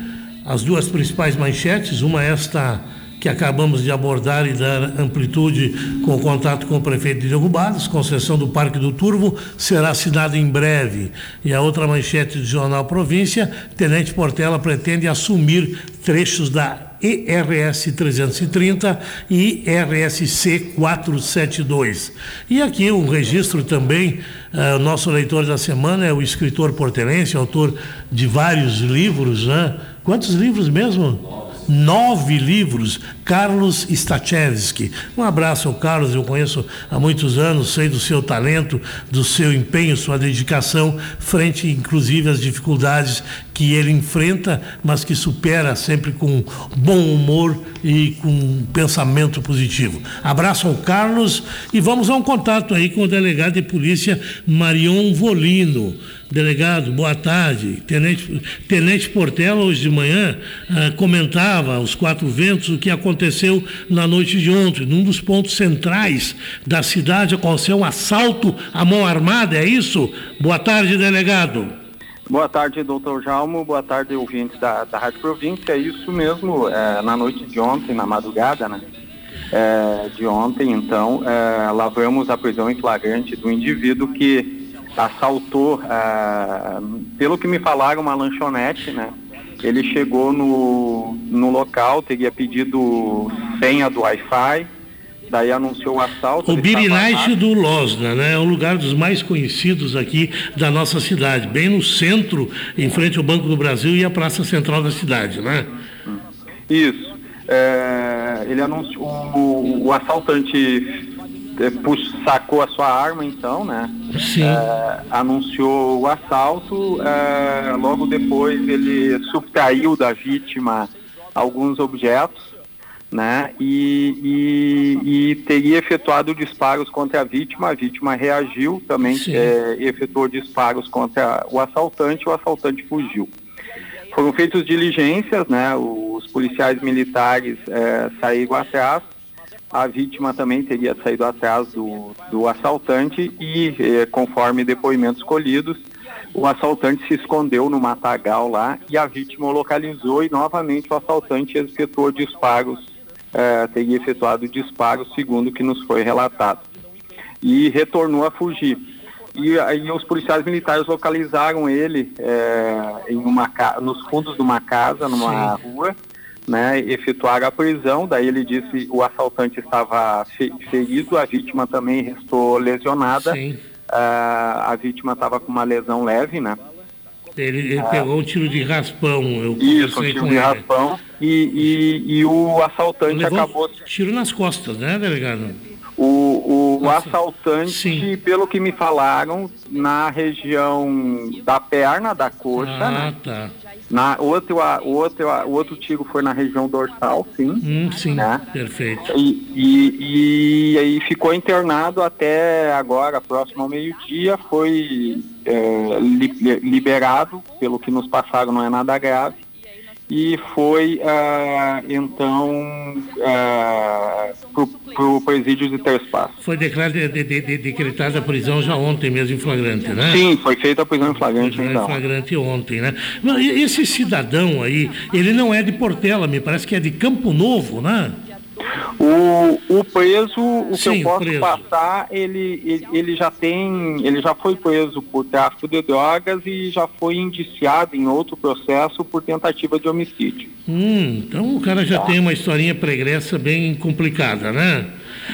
as duas principais manchetes, uma esta que acabamos de abordar e dar amplitude com o contato com o prefeito de Derrubadas, concessão do Parque do Turvo será assinada em breve. E a outra manchete do Jornal Província, Tenente Portela pretende assumir trechos da ERS 330 e RSC 472. E aqui um registro também, uh, nosso leitor da semana é o escritor portelense, autor de vários livros, né? Quantos livros mesmo? nove livros, Carlos Stachewski. Um abraço ao Carlos, eu conheço há muitos anos, sei do seu talento, do seu empenho, sua dedicação, frente inclusive às dificuldades que ele enfrenta, mas que supera sempre com bom humor e com pensamento positivo. Abraço ao Carlos e vamos a um contato aí com o delegado de polícia Marion Volino. Delegado, boa tarde. Tenente, Tenente Portela, hoje de manhã, ah, comentava aos quatro ventos o que aconteceu na noite de ontem. Num dos pontos centrais da cidade aconteceu um assalto à mão armada, é isso? Boa tarde, delegado. Boa tarde, doutor Jalmo. Boa tarde, ouvintes da, da Rádio Província. É isso mesmo, é, na noite de ontem, na madrugada, né? É, de ontem, então, é, lavramos a prisão em flagrante do indivíduo que assaltou, ah, pelo que me falaram, uma lanchonete, né? Ele chegou no, no local, teria pedido senha do Wi-Fi, daí anunciou o assalto. O Birinite do Losna, né? É um lugar dos mais conhecidos aqui da nossa cidade, bem no centro, em frente ao Banco do Brasil e a Praça Central da cidade, né? Isso. É, ele anunciou, o, o assaltante é, sacou a sua arma então, né? Sim. É, anunciou o assalto, é, logo depois ele subtraiu da vítima alguns objetos, né? E, e, e, teria efetuado disparos contra a vítima, a vítima reagiu, também é, efetuou disparos contra o assaltante, o assaltante fugiu. Foram feitas diligências, né? Os policiais militares é, saíram atrás, a vítima também teria saído atrás do, do assaltante e, eh, conforme depoimentos colhidos, o assaltante se escondeu no matagal lá e a vítima o localizou e novamente o assaltante efetuou disparos, eh, teria efetuado disparos segundo o que nos foi relatado. E retornou a fugir. E aí os policiais militares localizaram ele eh, em uma, nos fundos de uma casa, numa Sim. rua, né, efetuar a prisão. Daí ele disse o assaltante estava ferido, a vítima também restou lesionada. Sim. Uh, a vítima estava com uma lesão leve, né? Ele, ele uh, pegou um tiro de raspão. Eu isso, um tiro de ele. raspão. E, e, e o assaltante acabou. Tiro nas costas, né, delegado? O, o assaltante, Sim. pelo que me falaram, na região da perna, da coxa, ah, né? Tá. Na, outro, o, outro, o outro tiro foi na região dorsal, sim. Hum, sim, né? perfeito. E, e, e, aí ficou internado até agora, próximo ao meio-dia, foi é, li, liberado, pelo que nos passaram não é nada grave e foi ah, então ah, para o presídio de Terças Foi declarada, de, de, de, decretada a prisão já ontem mesmo em flagrante, né? Sim, foi feita a prisão em flagrante prisão então. Em flagrante ontem, né? Esse cidadão aí, ele não é de Portela, me parece que é de Campo Novo, né? O, o preso, o Sim, que eu posso passar, ele, ele, ele, já tem, ele já foi preso por tráfico de drogas e já foi indiciado em outro processo por tentativa de homicídio. Hum, então o cara já tá. tem uma historinha pregressa bem complicada, né?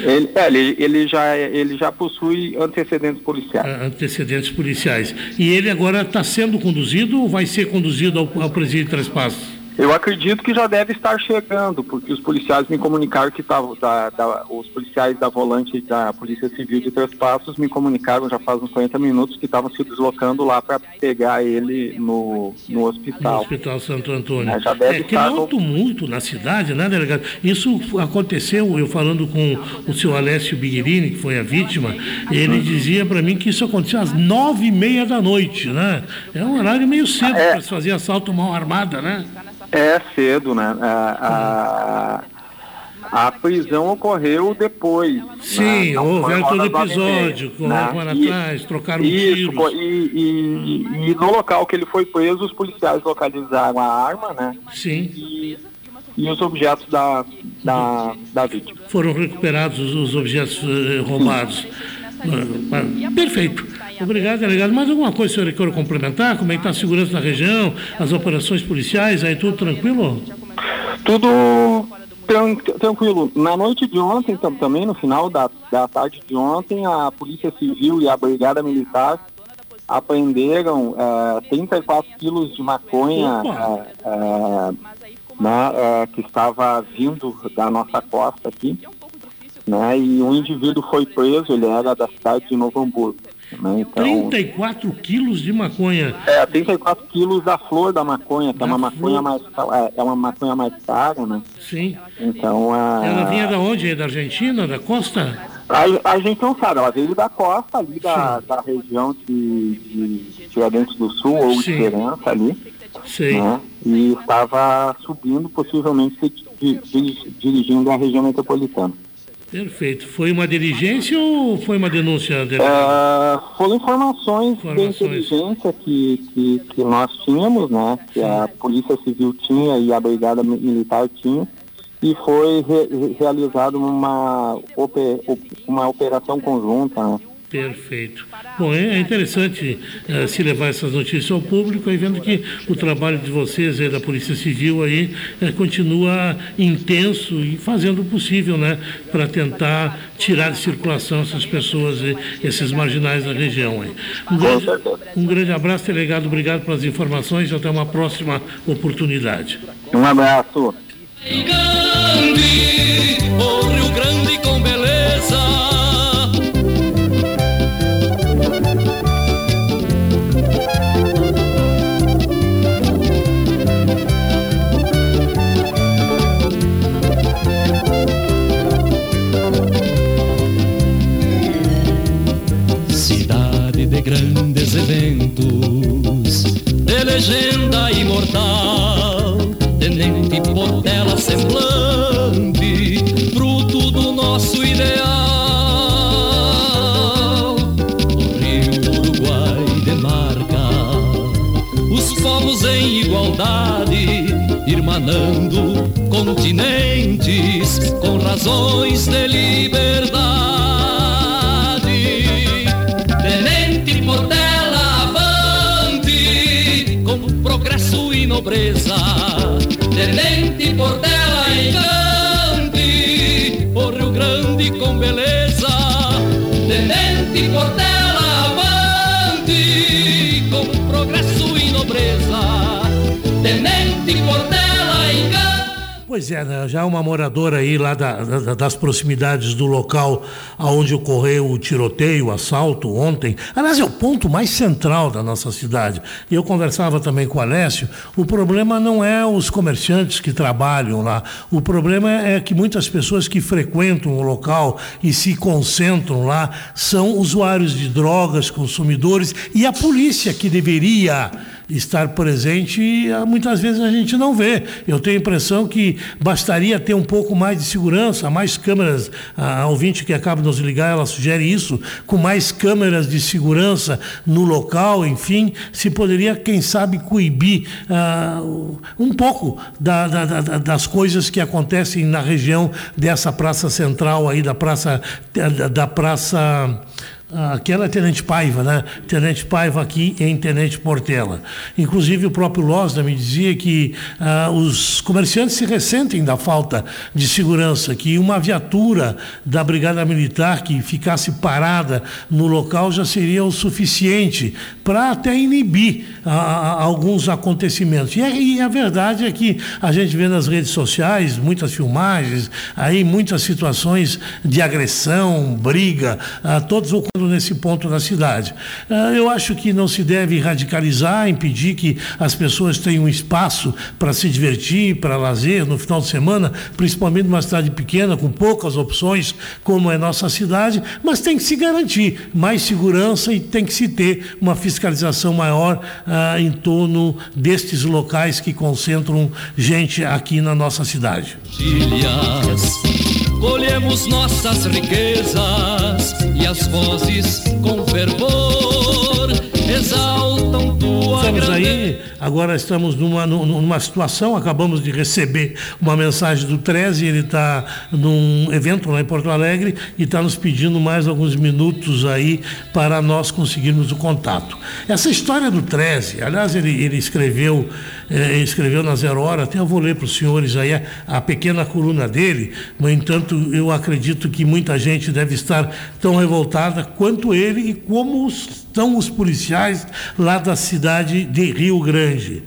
Ele, é, ele, ele, já, ele já possui antecedentes policiais. Ah, antecedentes policiais. E ele agora está sendo conduzido ou vai ser conduzido ao, ao presídio de Três Passos? Eu acredito que já deve estar chegando, porque os policiais me comunicaram que estavam, da, da, os policiais da volante da Polícia Civil de Três Passos me comunicaram já faz uns 40 minutos que estavam se deslocando lá para pegar ele no, no hospital. No Hospital Santo Antônio. É, já deve é, estar no... um tumulto na cidade, né, delegado? Isso aconteceu, eu falando com o senhor Alessio Biguirini, que foi a vítima, ele dizia para mim que isso aconteceu às nove e meia da noite, né? É um horário meio cedo é. para se fazer assalto mão armada, né? É cedo, né? A, a, a prisão ocorreu depois. Sim, né? houve todo episódio, correram né? atrás, trocaram isso, tiros. E, e, e, no local que ele foi preso, os policiais localizaram a arma, né? Sim. E, e os objetos da, da, da vítima. Foram recuperados os objetos eh, roubados. Ah, perfeito. Obrigado, delegado. Mais alguma coisa, senhor, que queira complementar? Como é que está a segurança na região, as operações policiais, aí tudo tranquilo? Tudo tran tranquilo. Na noite de ontem, também, no final da, da tarde de ontem, a Polícia Civil e a Brigada Militar apreenderam uh, 34 quilos de maconha uh, uh, né, que estava vindo da nossa costa aqui. Né, e um indivíduo foi preso, ele era da cidade de Novo Hamburgo. Né? Então, 34 quilos de maconha. É, 34 quilos da flor da maconha, que da é uma maconha mais é, é, uma maconha mais cara, né? Sim. Então a... Ela vinha da onde? Da Argentina, da costa? A, a gente não sabe, ela veio da costa ali da, da região de, de Tiradentes do Sul ou Sim. Esperança ali. Sim. Né? E estava subindo, possivelmente dirigindo a região metropolitana. Perfeito. Foi uma diligência ou foi uma denúncia? Uh, foram informações, informações. de inteligência que, que, que, nós tínhamos, né? Que a Polícia Civil tinha e a Brigada Militar tinha. E foi re, realizada uma, uma operação conjunta, né? Perfeito. Bom, é, é interessante é, se levar essas notícias ao público, aí vendo que o trabalho de vocês aí da Polícia Civil aí é, continua intenso e fazendo o possível, né, para tentar tirar de circulação essas pessoas, esses marginais da região. Aí. Um, grande, um grande abraço, delegado. Obrigado pelas informações e até uma próxima oportunidade. Um abraço. Rio Grande com beleza. Legenda imortal, tenente Portela semblante, fruto do nosso ideal. O rio Uruguai demarca os povos em igualdade, irmanando continentes com razões de liberdade. Nobreza, tenente Portela encante, o Rio Grande com beleza, tenente Portela Pois é, né? já uma moradora aí lá da, da, das proximidades do local onde ocorreu o tiroteio, o assalto ontem. Aliás, é o ponto mais central da nossa cidade. Eu conversava também com o Alessio. O problema não é os comerciantes que trabalham lá. O problema é que muitas pessoas que frequentam o local e se concentram lá são usuários de drogas, consumidores e a polícia que deveria estar presente, ah, muitas vezes a gente não vê. Eu tenho a impressão que bastaria ter um pouco mais de segurança, mais câmeras. A ouvinte que acaba de nos ligar, ela sugere isso, com mais câmeras de segurança no local, enfim, se poderia, quem sabe, coibir uh, um pouco da, da, da, das coisas que acontecem na região dessa praça central aí, da praça. da praça aquela é Tenente Paiva, né? Tenente Paiva aqui em Tenente Portela. Inclusive o próprio Losda me dizia que ah, os comerciantes se ressentem da falta de segurança, que uma viatura da Brigada Militar que ficasse parada no local já seria o suficiente para até inibir ah, alguns acontecimentos. E, é, e a verdade é que a gente vê nas redes sociais muitas filmagens, aí muitas situações de agressão, briga, ah, todos ocorrendo nesse ponto da cidade. Ah, eu acho que não se deve radicalizar, impedir que as pessoas tenham um espaço para se divertir, para lazer no final de semana, principalmente numa cidade pequena, com poucas opções, como é nossa cidade, mas tem que se garantir mais segurança e tem que se ter uma fiscalização maior ah, em torno destes locais que concentram gente aqui na nossa cidade. Colhemos nossas riquezas e as vozes com fervor Estamos aí, agora estamos numa, numa situação, acabamos de receber uma mensagem do 13, ele está num evento lá em Porto Alegre e está nos pedindo mais alguns minutos aí para nós conseguirmos o contato. Essa história do 13, aliás, ele, ele escreveu, eh, escreveu na Zero Hora, até eu vou ler para os senhores aí a, a pequena coluna dele, no entanto, eu acredito que muita gente deve estar tão revoltada quanto ele e como estão os policiais lá da cidade de Rio Grande.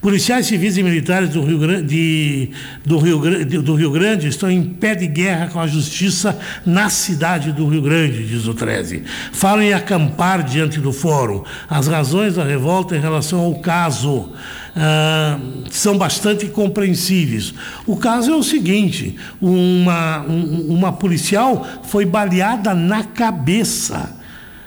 Policiais civis e militares do Rio Grande, do Rio, do Rio Grande estão em pé de guerra com a justiça na cidade do Rio Grande, diz o 13. Falam em acampar diante do fórum. As razões da revolta em relação ao caso ah, são bastante compreensíveis. O caso é o seguinte: uma, um, uma policial foi baleada na cabeça.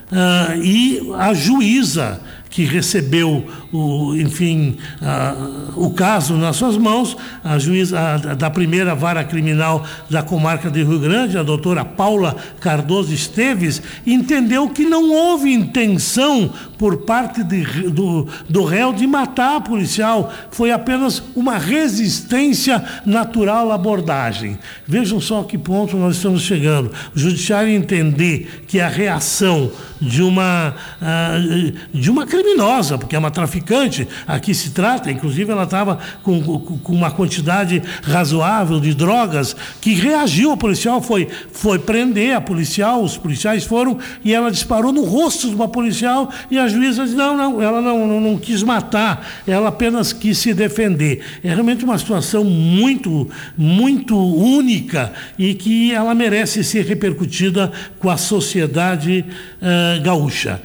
Uh, e a juíza que recebeu, o, enfim, a, o caso nas suas mãos, a juíza da primeira vara criminal da comarca de Rio Grande, a doutora Paula Cardoso Esteves, entendeu que não houve intenção por parte de, do, do réu de matar a policial, foi apenas uma resistência natural à abordagem. Vejam só que ponto nós estamos chegando. O judiciário entender que a reação de uma, uh, de uma criminosa, porque é uma traficante, aqui se trata, inclusive ela estava com, com uma quantidade razoável de drogas, que reagiu ao policial, foi, foi prender a policial, os policiais foram e ela disparou no rosto de uma policial e a juíza disse, não, não, ela não, não, não quis matar, ela apenas quis se defender. É realmente uma situação muito, muito única e que ela merece ser repercutida com a sociedade uh, gaúcha.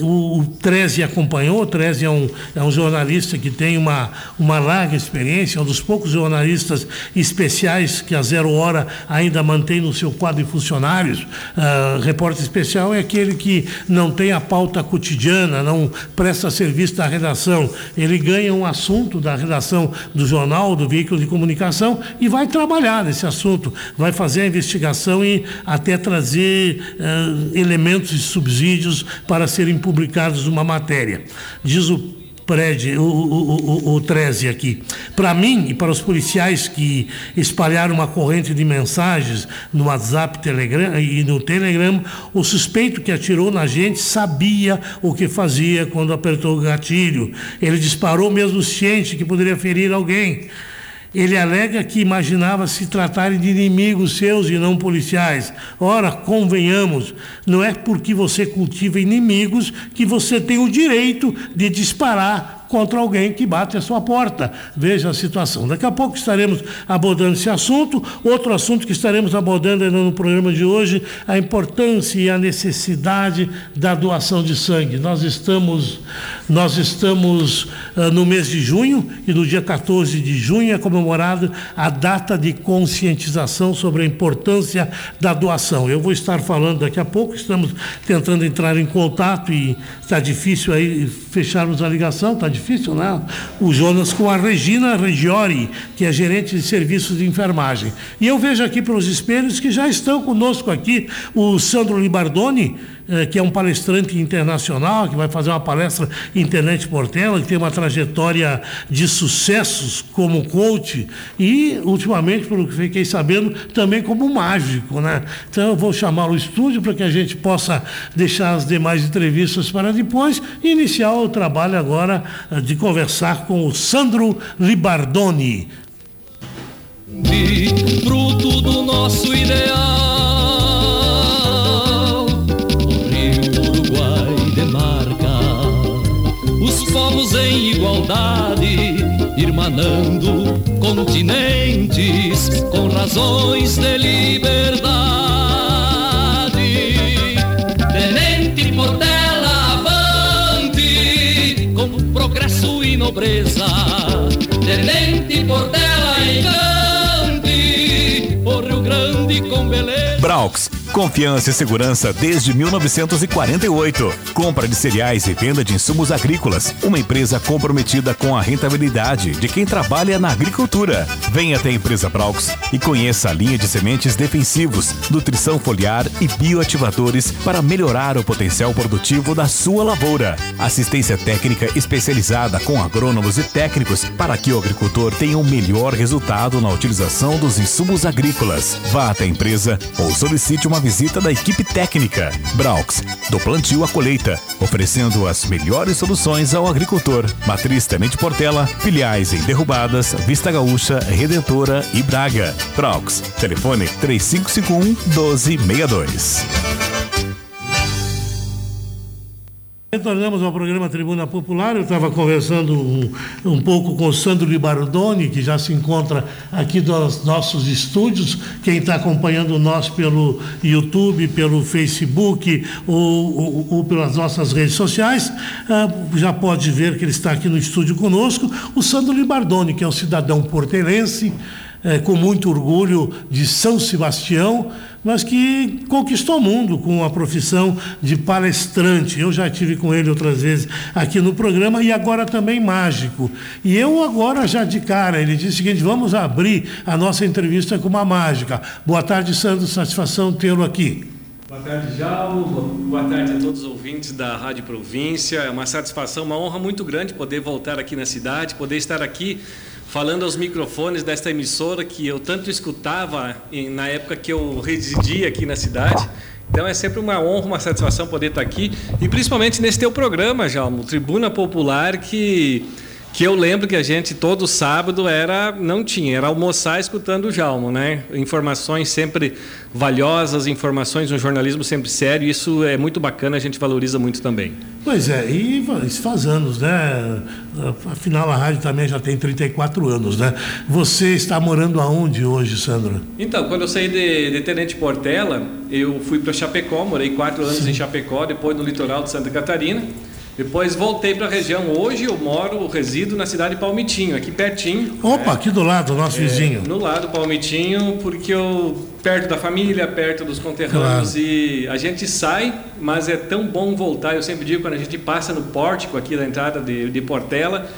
O, Treze acompanhou, o Treze é um, é um jornalista que tem uma, uma larga experiência, é um dos poucos jornalistas especiais que a Zero Hora ainda mantém no seu quadro de funcionários. Repórter especial é aquele que não tem a pauta cotidiana, não presta serviço da redação. Ele ganha um assunto da redação do jornal, do veículo de comunicação e vai trabalhar nesse assunto, vai fazer a investigação e até trazer elementos e subsídios para serem publicados numa matéria. Diz o prédio, o, o, o, o 13 aqui. Para mim e para os policiais que espalharam uma corrente de mensagens no WhatsApp Telegram, e no Telegram, o suspeito que atirou na gente sabia o que fazia quando apertou o gatilho. Ele disparou mesmo ciente que poderia ferir alguém. Ele alega que imaginava se tratarem de inimigos seus e não policiais. Ora, convenhamos, não é porque você cultiva inimigos que você tem o direito de disparar contra alguém que bate a sua porta. Veja a situação. Daqui a pouco estaremos abordando esse assunto. Outro assunto que estaremos abordando ainda no programa de hoje, a importância e a necessidade da doação de sangue. Nós estamos, nós estamos uh, no mês de junho e no dia 14 de junho é comemorada a data de conscientização sobre a importância da doação. Eu vou estar falando daqui a pouco, estamos tentando entrar em contato e está difícil aí fecharmos a ligação, está difícil, né? O Jonas com a Regina Regiori, que é gerente de serviços de enfermagem. E eu vejo aqui pelos espelhos que já estão conosco aqui o Sandro Libardoni, eh, que é um palestrante internacional, que vai fazer uma palestra Internet Portela, que tem uma trajetória de sucessos como coach e, ultimamente, pelo que fiquei sabendo, também como mágico. Né? Então, eu vou chamar o estúdio para que a gente possa deixar as demais entrevistas para depois e iniciar o trabalho agora eh, de conversar com o Sandro Libardoni. Fruto do nosso ideal igualdade, irmanando continentes com razões de liberdade. Tenente Portela avante, com progresso e nobreza. Tenente Portela encante, o Rio Grande com beleza. Braux Confiança e segurança desde 1948. Compra de cereais e venda de insumos agrícolas. Uma empresa comprometida com a rentabilidade de quem trabalha na agricultura. Venha até a empresa Braux e conheça a linha de sementes defensivos, nutrição foliar e bioativadores para melhorar o potencial produtivo da sua lavoura. Assistência técnica especializada com agrônomos e técnicos para que o agricultor tenha o um melhor resultado na utilização dos insumos agrícolas. Vá até a empresa ou solicite uma visita da equipe técnica. Braux, do plantio à colheita, oferecendo as melhores soluções ao agricultor. Matriz Tenente Portela, filiais em Derrubadas, Vista Gaúcha, Redentora e Braga. Braux, telefone 3551 1262. Retornamos ao programa Tribuna Popular. Eu estava conversando um, um, pouco com o Sandro Libardoni, que já se encontra aqui nos nossos estúdios. Quem está acompanhando nós pelo YouTube, pelo Facebook ou, ou, ou pelas nossas redes sociais, uh, já pode ver que ele está aqui no estúdio conosco. O Sandro Libardoni, que é um cidadão portelense é, com muito orgulho de São Sebastião, mas que conquistou o mundo com a profissão de palestrante. Eu já tive com ele outras vezes aqui no programa e agora também mágico. E eu agora já de cara, ele disse o seguinte, vamos abrir a nossa entrevista com uma mágica. Boa tarde, Sandro, satisfação tê-lo aqui. Boa tarde, Jalmo. Boa tarde a todos os ouvintes da Rádio Província. É uma satisfação, uma honra muito grande poder voltar aqui na cidade, poder estar aqui falando aos microfones desta emissora que eu tanto escutava na época que eu residia aqui na cidade. Então é sempre uma honra, uma satisfação poder estar aqui e principalmente nesse teu programa, Jalmo, Tribuna Popular, que que eu lembro que a gente todo sábado era não tinha, era almoçar escutando o Jalmo, né? Informações sempre valiosas, informações um jornalismo sempre sério, isso é muito bacana, a gente valoriza muito também. Pois é, e isso faz anos, né? Afinal a rádio também já tem 34 anos, né? Você está morando aonde hoje, Sandra? Então, quando eu saí de, de Tenente Portela, eu fui para Chapecó, morei quatro anos Sim. em Chapecó, depois no litoral de Santa Catarina. Depois voltei para a região. Hoje eu moro, resido na cidade de Palmitinho, aqui pertinho. Opa, né? aqui do lado, nosso é, vizinho. No lado Palmitinho, porque eu perto da família, perto dos conterrâneos claro. e a gente sai, mas é tão bom voltar. Eu sempre digo quando a gente passa no pórtico aqui da entrada de, de Portela,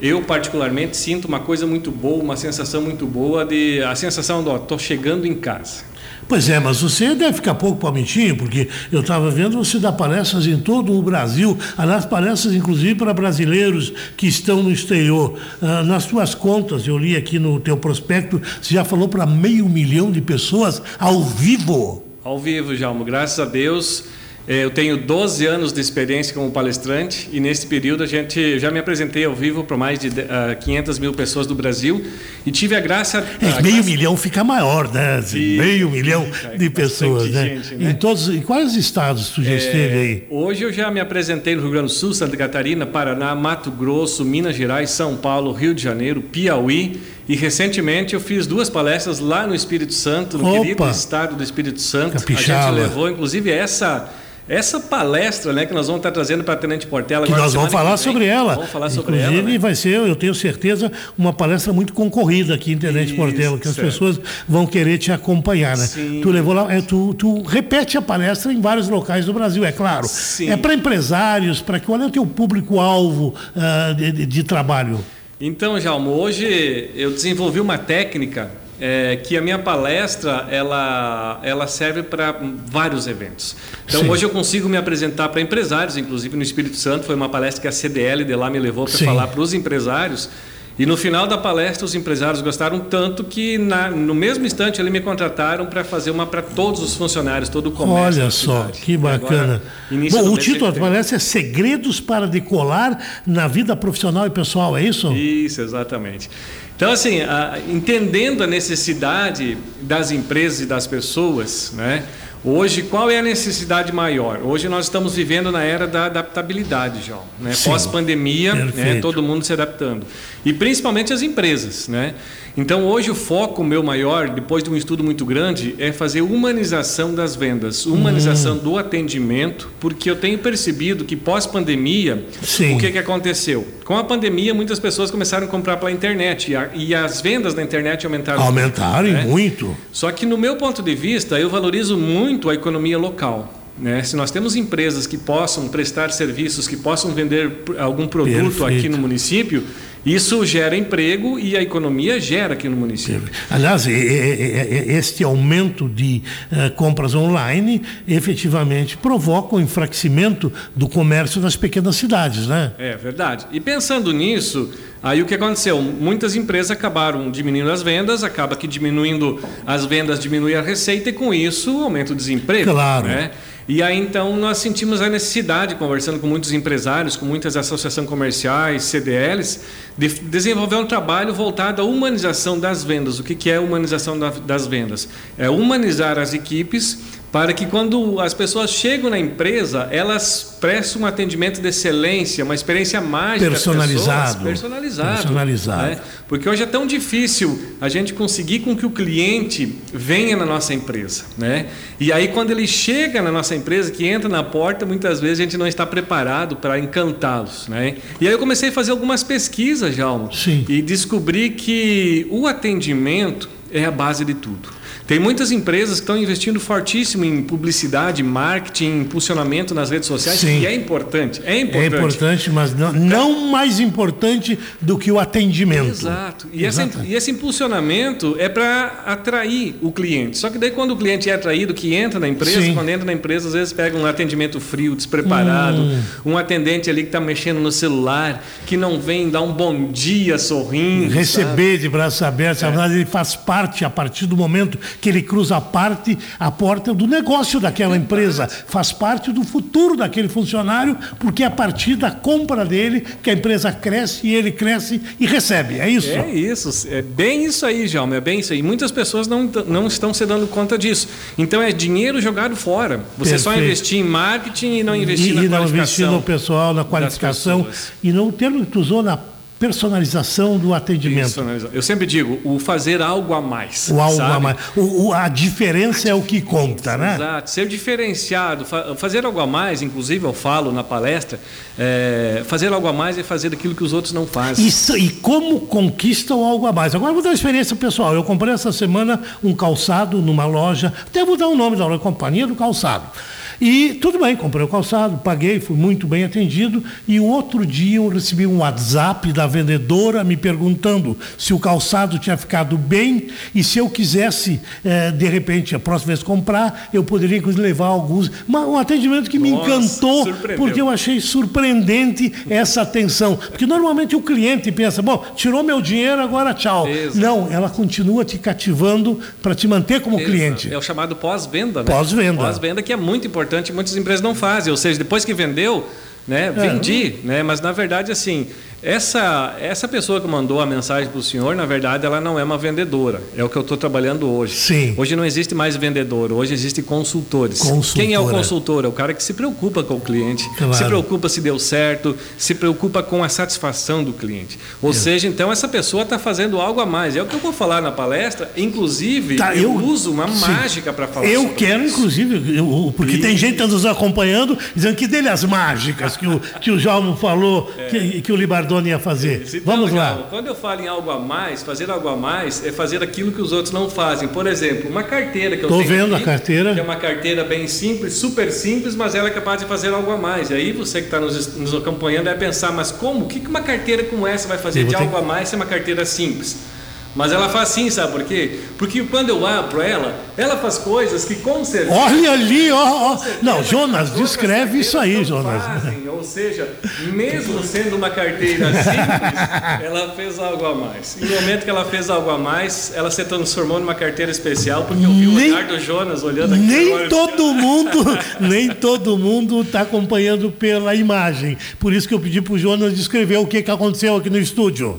eu particularmente sinto uma coisa muito boa, uma sensação muito boa de a sensação de, ó, tô chegando em casa. Pois é, mas você deve ficar pouco palmitinho, porque eu estava vendo você dar palestras em todo o Brasil, aliás, palestras inclusive para brasileiros que estão no exterior. Ah, nas suas contas, eu li aqui no teu prospecto, você já falou para meio milhão de pessoas ao vivo. Ao vivo, Jalmo, graças a Deus. É, eu tenho 12 anos de experiência como palestrante e nesse período a gente já me apresentei ao vivo para mais de uh, ah, 500 mil pessoas do Brasil e tive a graça. É, a meio graça... milhão fica maior, né? Assim, meio milhão de pessoas, né? Gente, né? Em todos, em quais estados tu já é, esteve aí? Hoje eu já me apresentei no Rio Grande do Sul, Santa Catarina, Paraná, Mato Grosso, Minas Gerais, São Paulo, Rio de Janeiro, Piauí. E recentemente eu fiz duas palestras lá no Espírito Santo, no Opa. querido estado do Espírito Santo. Capixaba. A gente levou, inclusive, essa essa palestra, né, que nós vamos estar trazendo para a Tenente Portela. Que nós vamos falar sobre ela. Vamos falar sobre Inclusive, ela. Né? vai ser, eu tenho certeza, uma palestra muito concorrida aqui em Tenente Isso, Portela, que certo. as pessoas vão querer te acompanhar, né? Sim. Tu levou lá, é, tu, tu repete a palestra em vários locais do Brasil, é claro. Sim. É para empresários, para que olha o teu público-alvo uh, de, de, de trabalho. Então, Jalmo, hoje eu desenvolvi uma técnica é, que a minha palestra ela, ela serve para vários eventos. Então Sim. hoje eu consigo me apresentar para empresários, inclusive no Espírito Santo foi uma palestra que a CDL de lá me levou para falar para os empresários. E no final da palestra, os empresários gostaram tanto que, na, no mesmo instante, eles me contrataram para fazer uma para todos os funcionários, todo o comércio. Olha só, que bacana. Agora, Bom, o título da palestra é Segredos para Decolar na Vida Profissional e Pessoal, é isso? Isso, exatamente. Então, assim, a, entendendo a necessidade das empresas e das pessoas, né? Hoje, qual é a necessidade maior? Hoje nós estamos vivendo na era da adaptabilidade, João. Né? Pós-pandemia, né? todo mundo se adaptando. E principalmente as empresas. Né? Então, hoje o foco meu maior, depois de um estudo muito grande, é fazer humanização das vendas, humanização hum. do atendimento, porque eu tenho percebido que pós-pandemia, o que, que aconteceu? Com a pandemia, muitas pessoas começaram a comprar pela internet e, a, e as vendas na internet aumentaram. Aumentaram muito, né? muito. Só que, no meu ponto de vista, eu valorizo muito a economia local. Né? Se nós temos empresas que possam prestar serviços, que possam vender algum produto Perfeito. aqui no município, isso gera emprego e a economia gera aqui no município. Aliás, este aumento de uh, compras online efetivamente provoca o enfraquecimento do comércio nas pequenas cidades, né? É verdade. E pensando nisso, aí o que aconteceu? Muitas empresas acabaram diminuindo as vendas, acaba que diminuindo as vendas diminui a receita e com isso aumenta o desemprego. Claro. Né? E aí então nós sentimos a necessidade, conversando com muitos empresários, com muitas associações comerciais, CDLs, de desenvolver um trabalho voltado à humanização das vendas. O que é humanização das vendas? É humanizar as equipes para que quando as pessoas chegam na empresa, elas prestem um atendimento de excelência, uma experiência mágica. Personalizado. personalizado. Personalizado. Né? Porque hoje é tão difícil a gente conseguir com que o cliente venha na nossa empresa. Né? E aí, quando ele chega na nossa empresa, que entra na porta, muitas vezes a gente não está preparado para encantá-los. Né? E aí eu comecei a fazer algumas pesquisas, Jalmo, Sim. e descobri que o atendimento é a base de tudo. Tem muitas empresas que estão investindo fortíssimo em publicidade, marketing, impulsionamento nas redes sociais, Sim. que é importante. É importante. É importante, mas não, não mais importante do que o atendimento. Exato. E, essa, e esse impulsionamento é para atrair o cliente. Só que daí quando o cliente é atraído, que entra na empresa, Sim. quando entra na empresa, às vezes pega um atendimento frio, despreparado, Hum. um atendente ali que está mexendo no celular, que não vem dar um bom dia sorrindo. sabe? Receber de braços abertos, na verdade, ele faz parte a partir do momento que ele cruza a parte, a porta do negócio daquela empresa, faz parte do futuro daquele funcionário, porque é a partir da compra dele que a empresa cresce e ele cresce e recebe. É isso. É isso, é bem isso aí, Jalma, é bem isso aí. Muitas pessoas não, não estão se dando conta disso. Então é dinheiro jogado fora. Você só Perfeito. investir em marketing e não investir e, na e não qualificação. investir no pessoal, na qualificação e no termo que tu usou na personalização do atendimento. Eu sempre digo, o fazer algo a mais. O algo sabe? a mais. O, o- a diferença é o que conta, né? Exato, ser diferenciado, fa- fazer algo a mais, inclusive eu falo na palestra, é, fazer algo a mais é fazer aquilo que os outros não fazem. Isso, e como conquista o algo a mais. Agora eu vou dar uma experiência pessoal. Eu comprei essa semana um calçado numa loja, até vou dar o nome da loja, Companhia do Calçado. E tudo bem, comprei o calçado, paguei, fui muito bem atendido. E um outro dia eu recebi um WhatsApp da vendedora me perguntando se o calçado tinha ficado bem e se eu quisesse, eh, de repente, a próxima vez comprar, eu poderia levar alguns. Mas um atendimento que me Nossa, encantou, porque eu achei surpreendente essa atenção. Porque normalmente o cliente pensa, bom, tirou meu dinheiro, agora tchau. Exato. Não, ela continua te cativando para te manter como Exato. cliente. É o chamado pós-venda, né? Pós-venda. Pós-venda que é muito importante, muitas empresas não fazem. Ou seja, depois que vendeu, né, vendi, né? Mas na verdade, assim, essa, essa pessoa que mandou a mensagem para o senhor, na verdade, ela não é uma vendedora. É o que eu estou trabalhando hoje. Sim. Hoje não existe mais vendedor, hoje existem consultores. Consultora. Quem é o consultor? É o cara que se preocupa com o cliente, Claro. se preocupa se deu certo, se preocupa com a satisfação do cliente. Ou seja, então essa pessoa está fazendo algo a mais. É o que eu vou falar na palestra. Inclusive, Tá, eu, eu- uso uma sim. mágica para falar Eu quero, isso. inclusive, eu- porque E- tem gente que está nos acompanhando dizendo que dele as mágicas que o, que o Jalmo falou que, que o Libardone ia fazer. Então, Vamos legal. lá. Quando eu falo em algo a mais, fazer algo a mais é fazer aquilo que os outros não fazem. Por exemplo, uma carteira que eu Tô tenho vendo aqui, a carteira. que é uma carteira bem simples, super simples, mas ela é capaz de fazer algo a mais. E aí você que está nos, nos acompanhando vai pensar, mas como? O que uma carteira como essa vai fazer Eu de vou ter algo a mais se é uma carteira simples? Mas ela faz sim, sabe por quê? Porque quando eu abro ela, ela faz coisas que com certeza Olha ali, ó, ó. Não, Jonas, descreve isso aí, Jonas. fazem, ou seja, mesmo sendo uma carteira simples, ela fez algo a mais. E no momento que ela fez algo a mais, ela se transformou numa carteira especial, porque eu vi o Nem- olhar do Jonas olhando aqui. Nem todo mundo, nem todo mundo está acompanhando pela imagem. Por isso que eu pedi para o Jonas descrever o que, que aconteceu aqui no estúdio.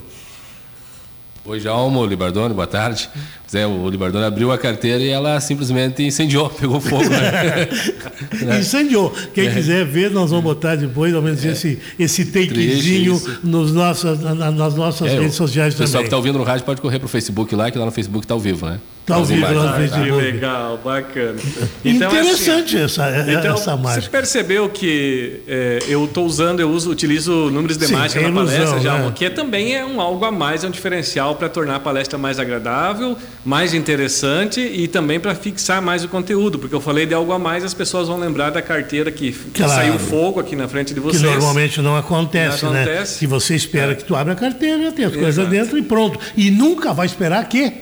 Oi, Jalmo, Libardone, boa tarde. Zé, o Libardone abriu a carteira e ela simplesmente incendiou, [laughs] pegou fogo. Né? [laughs] Incendiou. Quem quiser ver, nós vamos botar depois, ao menos esse, esse takezinho nos nossas, na- nas nossas É, redes o sociais pessoal também. que está ouvindo no rádio pode correr pro Facebook lá, que lá no Facebook está ao vivo, né? Tá ao vivo lá no Que Facebook. legal, bacana. [laughs] Então, Interessante essa, Então, essa você mágica. percebeu que é, eu estou usando, eu uso, utilizo números de Sim, mágica é na ilusão, palestra, já, né? que também é um algo a mais, é um diferencial para tornar a palestra mais agradável, mais interessante e também para fixar mais o conteúdo, porque eu falei de algo a mais, as pessoas vão lembrar da carteira que, que Claro. saiu fogo aqui na frente de Que vocês. normalmente não acontece, Não né? acontece. Que você espera que tu abra a carteira, tem as coisas dentro e pronto. E nunca vai esperar que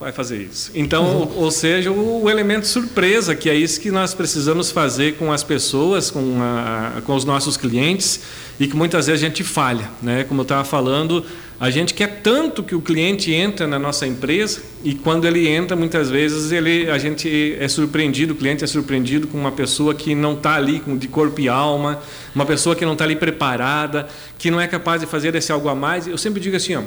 Vai fazer isso. Então, ou, ou seja, o, o elemento surpresa, que é isso que nós precisamos fazer com as pessoas, com, a- com os nossos clientes, e que muitas vezes a gente falha. Né? Como eu estava falando, a gente quer tanto que o cliente entre na nossa empresa, e quando ele entra, muitas vezes ele, a gente é surpreendido, o cliente é surpreendido com uma pessoa que não está ali de corpo e alma, uma pessoa que não está ali preparada, que não é capaz de fazer esse algo a mais. Eu sempre digo assim, ó,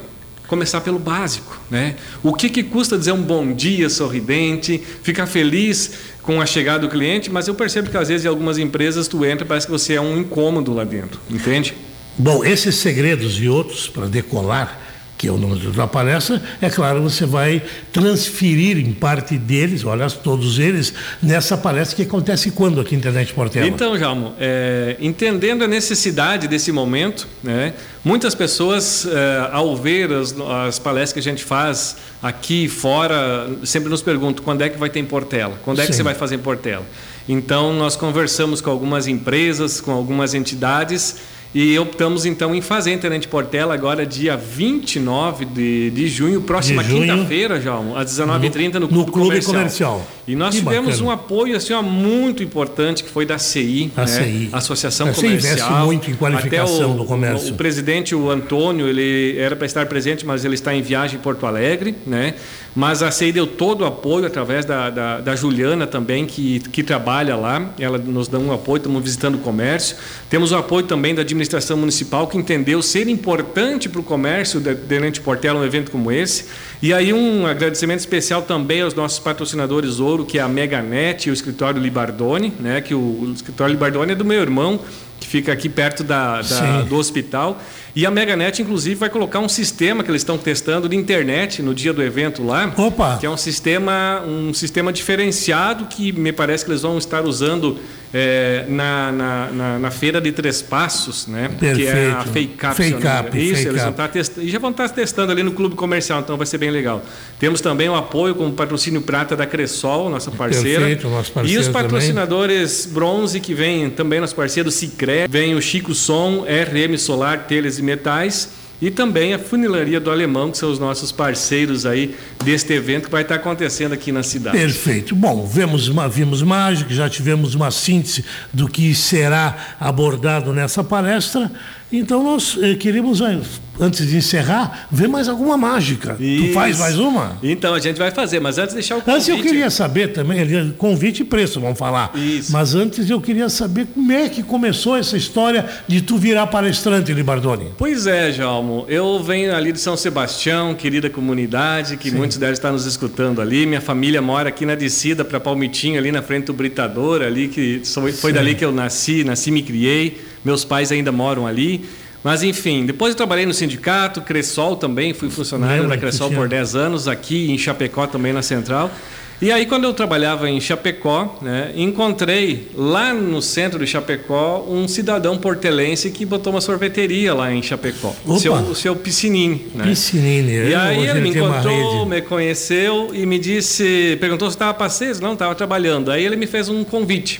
começar pelo básico, né? O que, que custa dizer um bom dia sorridente, ficar feliz com a chegada do cliente, mas eu percebo que às vezes em algumas empresas tu entra parece que você é um incômodo lá dentro, entende? Bom, esses segredos e outros para decolar que é o nome da palestra, é claro, você vai transferir em parte deles, olha, todos eles, nessa palestra que acontece quando aqui na Internet Portela? Então, Jalmo, é, entendendo a necessidade desse momento, né, muitas pessoas, é, ao ver as, as, palestras que a gente faz aqui e fora, sempre nos perguntam quando é que vai ter em Portela, quando é Sim. que você vai fazer em Portela. Então, nós conversamos com algumas empresas, com algumas entidades, e optamos então em fazer a Internet Portela agora dia 29 de, de junho, próxima quinta-feira, João, às 19h30 no, no, Clube, Clube Comercial. Comercial. E nós que tivemos bacana. um apoio assim, ó, muito importante que foi da CI, a né? CI. Associação a Comercial. investe muito em qualificação o, do comércio. O, o presidente, o Antônio, ele era para estar presente, mas ele está em viagem em Porto Alegre, né? Mas a CEI deu todo o apoio através da, da, da, Juliana também, que, que trabalha lá. Ela nos dá um apoio, estamos visitando o comércio. Temos o apoio também da administração municipal, que entendeu ser importante para o comércio de Tenente Portela um evento como esse. E aí um agradecimento especial também aos nossos patrocinadores ouro, que é a Meganet e o escritório Libardone, né? que o, o escritório Libardone é do meu irmão, que fica aqui perto da, da do hospital. E a Meganet, inclusive, vai colocar um sistema que eles estão testando de internet no dia do evento lá. Opa! Que é um sistema, um sistema diferenciado que me parece que eles vão estar usando é, na, na, na, na, feira de Três Passos, né? Perfeito. Que é a Fake Up. Fake Up. Isso, fake eles vão estar testando. E já vão estar testando ali no clube comercial, então vai ser bem legal. Temos também o apoio com o patrocínio prata da Cressol, nossa parceira. Perfeito, nosso parceiro E os patrocinadores também. bronze que vêm também, nosso parceiro Cicré, vem o Chico Som, RM Solar, Teles e Metais e também a Funilaria do Alemão, que são os nossos parceiros aí deste evento que vai estar acontecendo aqui na cidade. Perfeito. Bom, vemos vimos mágica, já tivemos uma síntese do que será abordado nessa palestra. Então nós eh, queríamos, eh, antes de encerrar, ver mais alguma mágica. Isso. Tu faz mais uma? Então a gente vai fazer, mas antes de deixar o convite... Antes eu queria saber também, convite e preço, vamos falar. Isso. Mas antes eu queria saber como é que começou essa história de tu virar palestrante, Libardoni. Pois é, Jalmo. Eu venho ali de São Sebastião, querida comunidade, que Sim. muitos devem estar nos escutando ali. Minha família mora aqui na descida para Palmitinho, ali na frente do Britador, ali que foi Sim. dali que eu nasci, nasci e me criei meus pais ainda moram ali. Mas enfim, depois eu trabalhei no sindicato, Cressol também, fui funcionário Lembra da Cressol por 10 anos, aqui em Chapecó também na Central. E aí, quando eu trabalhava em Chapecó, né, encontrei lá no centro de Chapecó um cidadão portelense que botou uma sorveteria lá em Chapecó. O seu, seu Piscinini. Né? Piscinini, E aí ele me encontrou, me conheceu e me disse, perguntou se estava passeio, não, estava trabalhando. Aí ele me fez um convite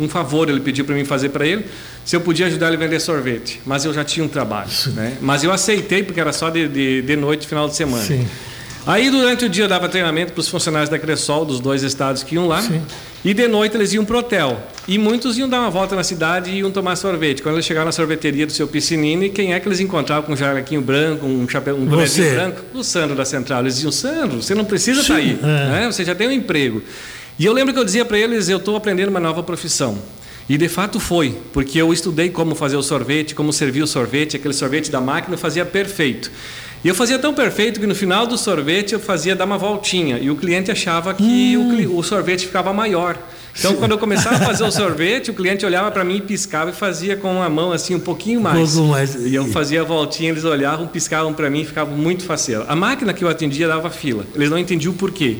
um favor ele pediu para mim fazer para ele, se eu podia ajudar ele a vender sorvete. Mas eu já tinha um trabalho. Né? Mas eu aceitei porque era só de, de, de noite, final de semana. Sim. Aí durante o dia eu dava treinamento para os funcionários da Cressol, dos dois estados que iam lá. Sim. E de noite eles iam para o hotel. E muitos iam dar uma volta na cidade e iam tomar sorvete. Quando eles chegaram na sorveteria do seu piscinini, quem é que eles encontravam com um jalequinho branco, um chapéu, um bonezinho branco? O Sandro da Central. Eles diziam, Sandro, você não precisa estar tá aí. É. Né? Você já tem um emprego. E eu lembro que eu dizia para eles: eu estou aprendendo uma nova profissão. E de fato foi, porque eu estudei como fazer o sorvete, como servir o sorvete, aquele sorvete da máquina eu fazia perfeito. E eu fazia tão perfeito que no final do sorvete eu fazia dar uma voltinha e o cliente achava que hum. o, o, sorvete ficava maior. Então, quando eu começava a fazer o [laughs] sorvete, o cliente olhava para mim e piscava e fazia com a mão assim um pouquinho mais. Um mais. E eu fazia a voltinha, eles olhavam, piscavam para mim e ficavam muito faceiro. A máquina que eu atendia dava fila. Eles não entendiam o porquê.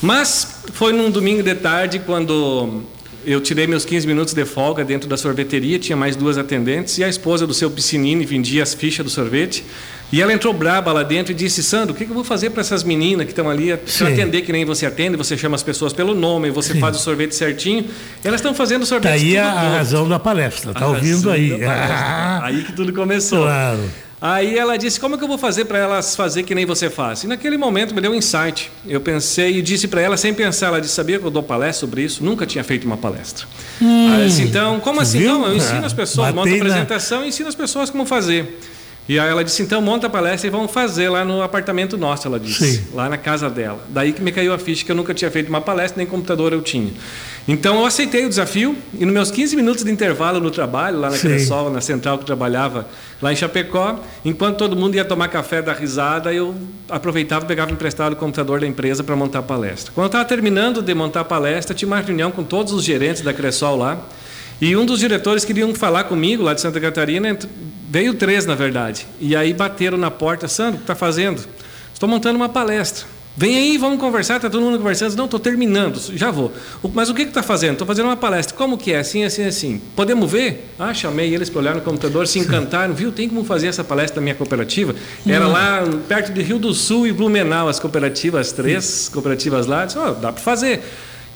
Mas foi num domingo de tarde quando eu tirei meus 15 minutos de folga dentro da sorveteria, tinha mais duas atendentes e a esposa do seu piscinini vendia as fichas do sorvete. E ela entrou braba lá dentro e disse: Sandro, o que eu vou fazer para essas meninas que estão ali para atender que nem você atende? Você chama as pessoas pelo nome, você Sim. faz o sorvete certinho. Elas estão fazendo sorvete. Tá aí a, a razão da palestra, tá ouvindo aí. Ah. [laughs] Aí que tudo começou. Claro. Aí ela disse: Como é que eu vou fazer para elas fazer que nem você faz? E naquele momento me deu um insight. Eu pensei e disse para ela, sem pensar, ela disse: Sabia que eu dou palestra sobre isso? Nunca tinha feito uma palestra. Hum, disse, então, como assim? Não, eu ensino [laughs] as pessoas, monto a apresentação e ensino as pessoas como fazer. E aí ela disse, então monta a palestra e vamos fazer lá no apartamento nosso, ela disse. Sim. Lá na casa dela. Daí que me caiu a ficha que eu nunca tinha feito uma palestra, nem computador eu tinha. Então eu aceitei o desafio e nos meus 15 minutos de intervalo no trabalho, lá na Cressol, na central que trabalhava lá em Chapecó, enquanto todo mundo ia tomar café da risada, eu aproveitava e pegava emprestado o computador da empresa para montar a palestra. Quando eu estava terminando de montar a palestra, tinha uma reunião com todos os gerentes da Cressol lá, e um dos diretores queriam falar comigo lá de Santa Catarina, veio três na verdade, e aí bateram na porta, Sandro, o que está fazendo? Estou montando uma palestra. Vem aí, vamos conversar, está todo mundo conversando. Não, estou terminando, já vou. Mas o que está fazendo? Estou fazendo uma palestra. Como que é? Assim, assim, assim. Podemos ver? Ah, chamei eles para olhar no computador, se encantaram. Viu, tem como fazer essa palestra da minha cooperativa? Era lá perto de Rio do Sul e Blumenau, as cooperativas, as três cooperativas lá. Disse, oh, dá para fazer.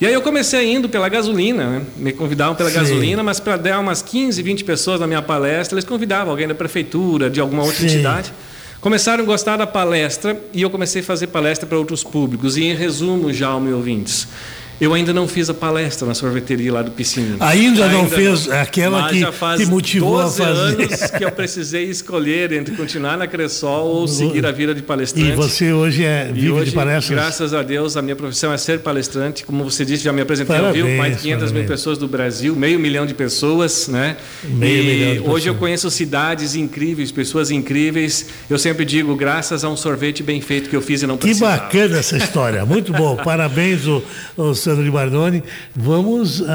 E aí eu comecei indo pela gasolina, né? me convidavam pela Sim. gasolina, mas para dar umas 15, 20 pessoas na minha palestra, eles convidavam alguém da prefeitura, de alguma outra Sim. entidade. Começaram a gostar da palestra e eu comecei a fazer palestra para outros públicos. E em resumo, já, meus ouvintes, eu ainda não fiz a palestra na sorveteria lá do Piscininho. Ainda, ainda não fez não, aquela que motivou a fazer. anos que eu precisei escolher entre continuar na Cressol ou seguir a vida de palestrante. E você hoje é vive hoje, de palestras? Graças a Deus, a minha profissão é ser palestrante. Como você disse, já me apresentei parabéns, ao mais de 500 parabéns. mil pessoas do Brasil, meio milhão de pessoas, né? Meio e milhão de hoje eu conheço cidades incríveis, pessoas incríveis. Eu sempre digo, graças a um sorvete bem feito que eu fiz e não precisava. Que bacana essa história, muito bom. [laughs] Parabéns, o, o Sandro de Bardoni. Vamos, uh,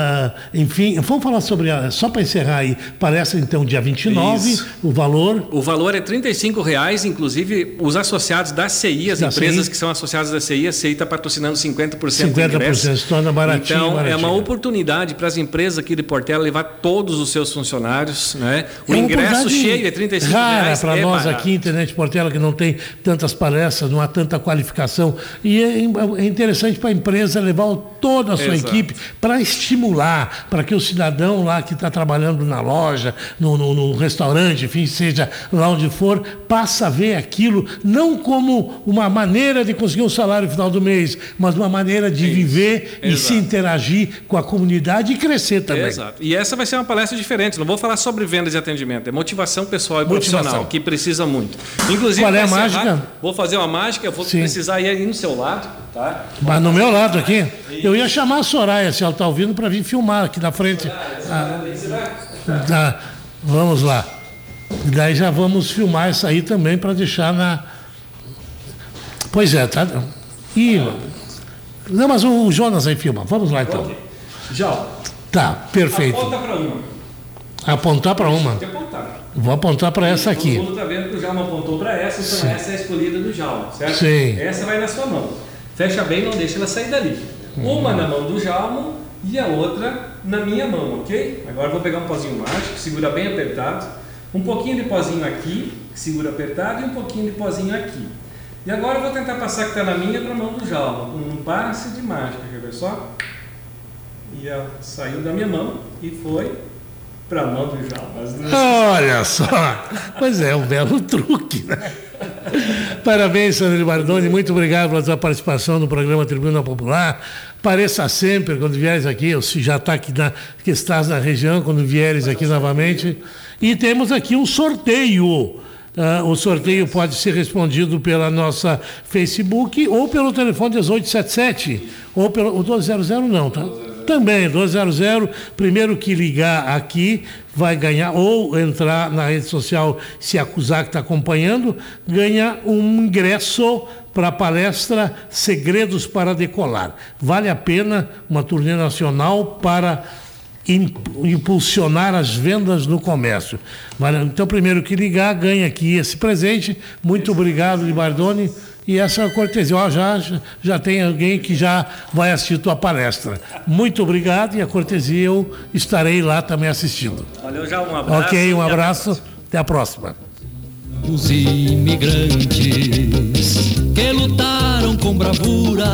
enfim, vamos falar sobre, a, só para encerrar aí, palestra então dia 29, Isso. o valor? O valor é R$ reais, inclusive os associados da CI, as da empresas CI. que são associadas da CI, a CI está patrocinando 50%, 50% do ingresso. se torna baratinho. Então, baratinho. é uma oportunidade para as empresas aqui de Portela levar todos os seus funcionários. Né? O é ingresso cheio é R$ reais. para é nós barato. aqui, Internet Portela, que não tem tantas palestras, não há tanta qualificação. E é, é interessante para a empresa levar toda a sua Exato. equipe para estimular, para que o cidadão lá que está trabalhando na loja, no, no, no, restaurante, enfim, seja lá onde for, passa a ver aquilo não como uma maneira de conseguir um salário no final do mês, mas uma maneira de Isso. viver Exato. e se interagir com a comunidade e crescer também. Exato. E essa vai ser uma palestra diferente. Não vou falar sobre vendas e atendimento, é motivação pessoal e motivação. profissional, que precisa muito. Inclusive, qual é a mágica? Vou fazer uma mágica, vou Sim. precisar ir aí no seu lado, tá? Mas no meu lado aqui, eu ia chamar a Soraya, se ela está ouvindo, para vir filmar aqui na frente. Ah, tá, vamos lá. Daí já vamos filmar isso aí também para deixar na. Pois é, tá. E... Não, mas o Jonas aí filma. Vamos lá então. Já. Tá, perfeito. Aponta para uma. Apontar para uma. Vou apontar para essa aqui. Todo mundo está vendo que o Jalma apontou para essa, então Sim. essa é a escolhida do Jalma, certo? Sim. Essa vai na sua mão. Fecha bem, não deixa ela sair dali. Uma na mão do Jalmo e a outra na minha mão, ok? Agora vou pegar um pozinho mágico, segura bem apertado. Um pouquinho de pozinho aqui, segura apertado, e um pouquinho de pozinho aqui. E agora eu vou tentar passar que está na minha para a mão do Jalmo, com um passe de mágica, quer ver só? E ela saiu da minha mão e foi para a mão do Jalmo. Olha só! Pois é, um belo truque, né? Parabéns, Sandro Bardoni. Muito obrigado pela sua participação no programa Tribuna Popular. Pareça sempre quando vieres aqui, ou se já está aqui na, que estás na região, quando vieres aqui novamente. E temos aqui um sorteio. Uh, o sorteio pode ser respondido pela nossa Facebook ou pelo telefone 1877 ou pelo o 200 não, tá? Também, 200, primeiro que ligar aqui vai ganhar, ou entrar na rede social, se acusar que está acompanhando, ganha um ingresso para a palestra Segredos para Decolar. Vale a pena uma turnê nacional para impulsionar as vendas no comércio. Então, primeiro que ligar, ganha aqui esse presente. Muito obrigado, Libardoni. E essa é a cortesia. Ó, já, já tem alguém que já vai assistir tua palestra. Muito obrigado e a cortesia eu estarei lá também assistindo. Valeu, já um abraço. Ok, um abraço. Até a próxima. Os imigrantes que lutaram com bravura,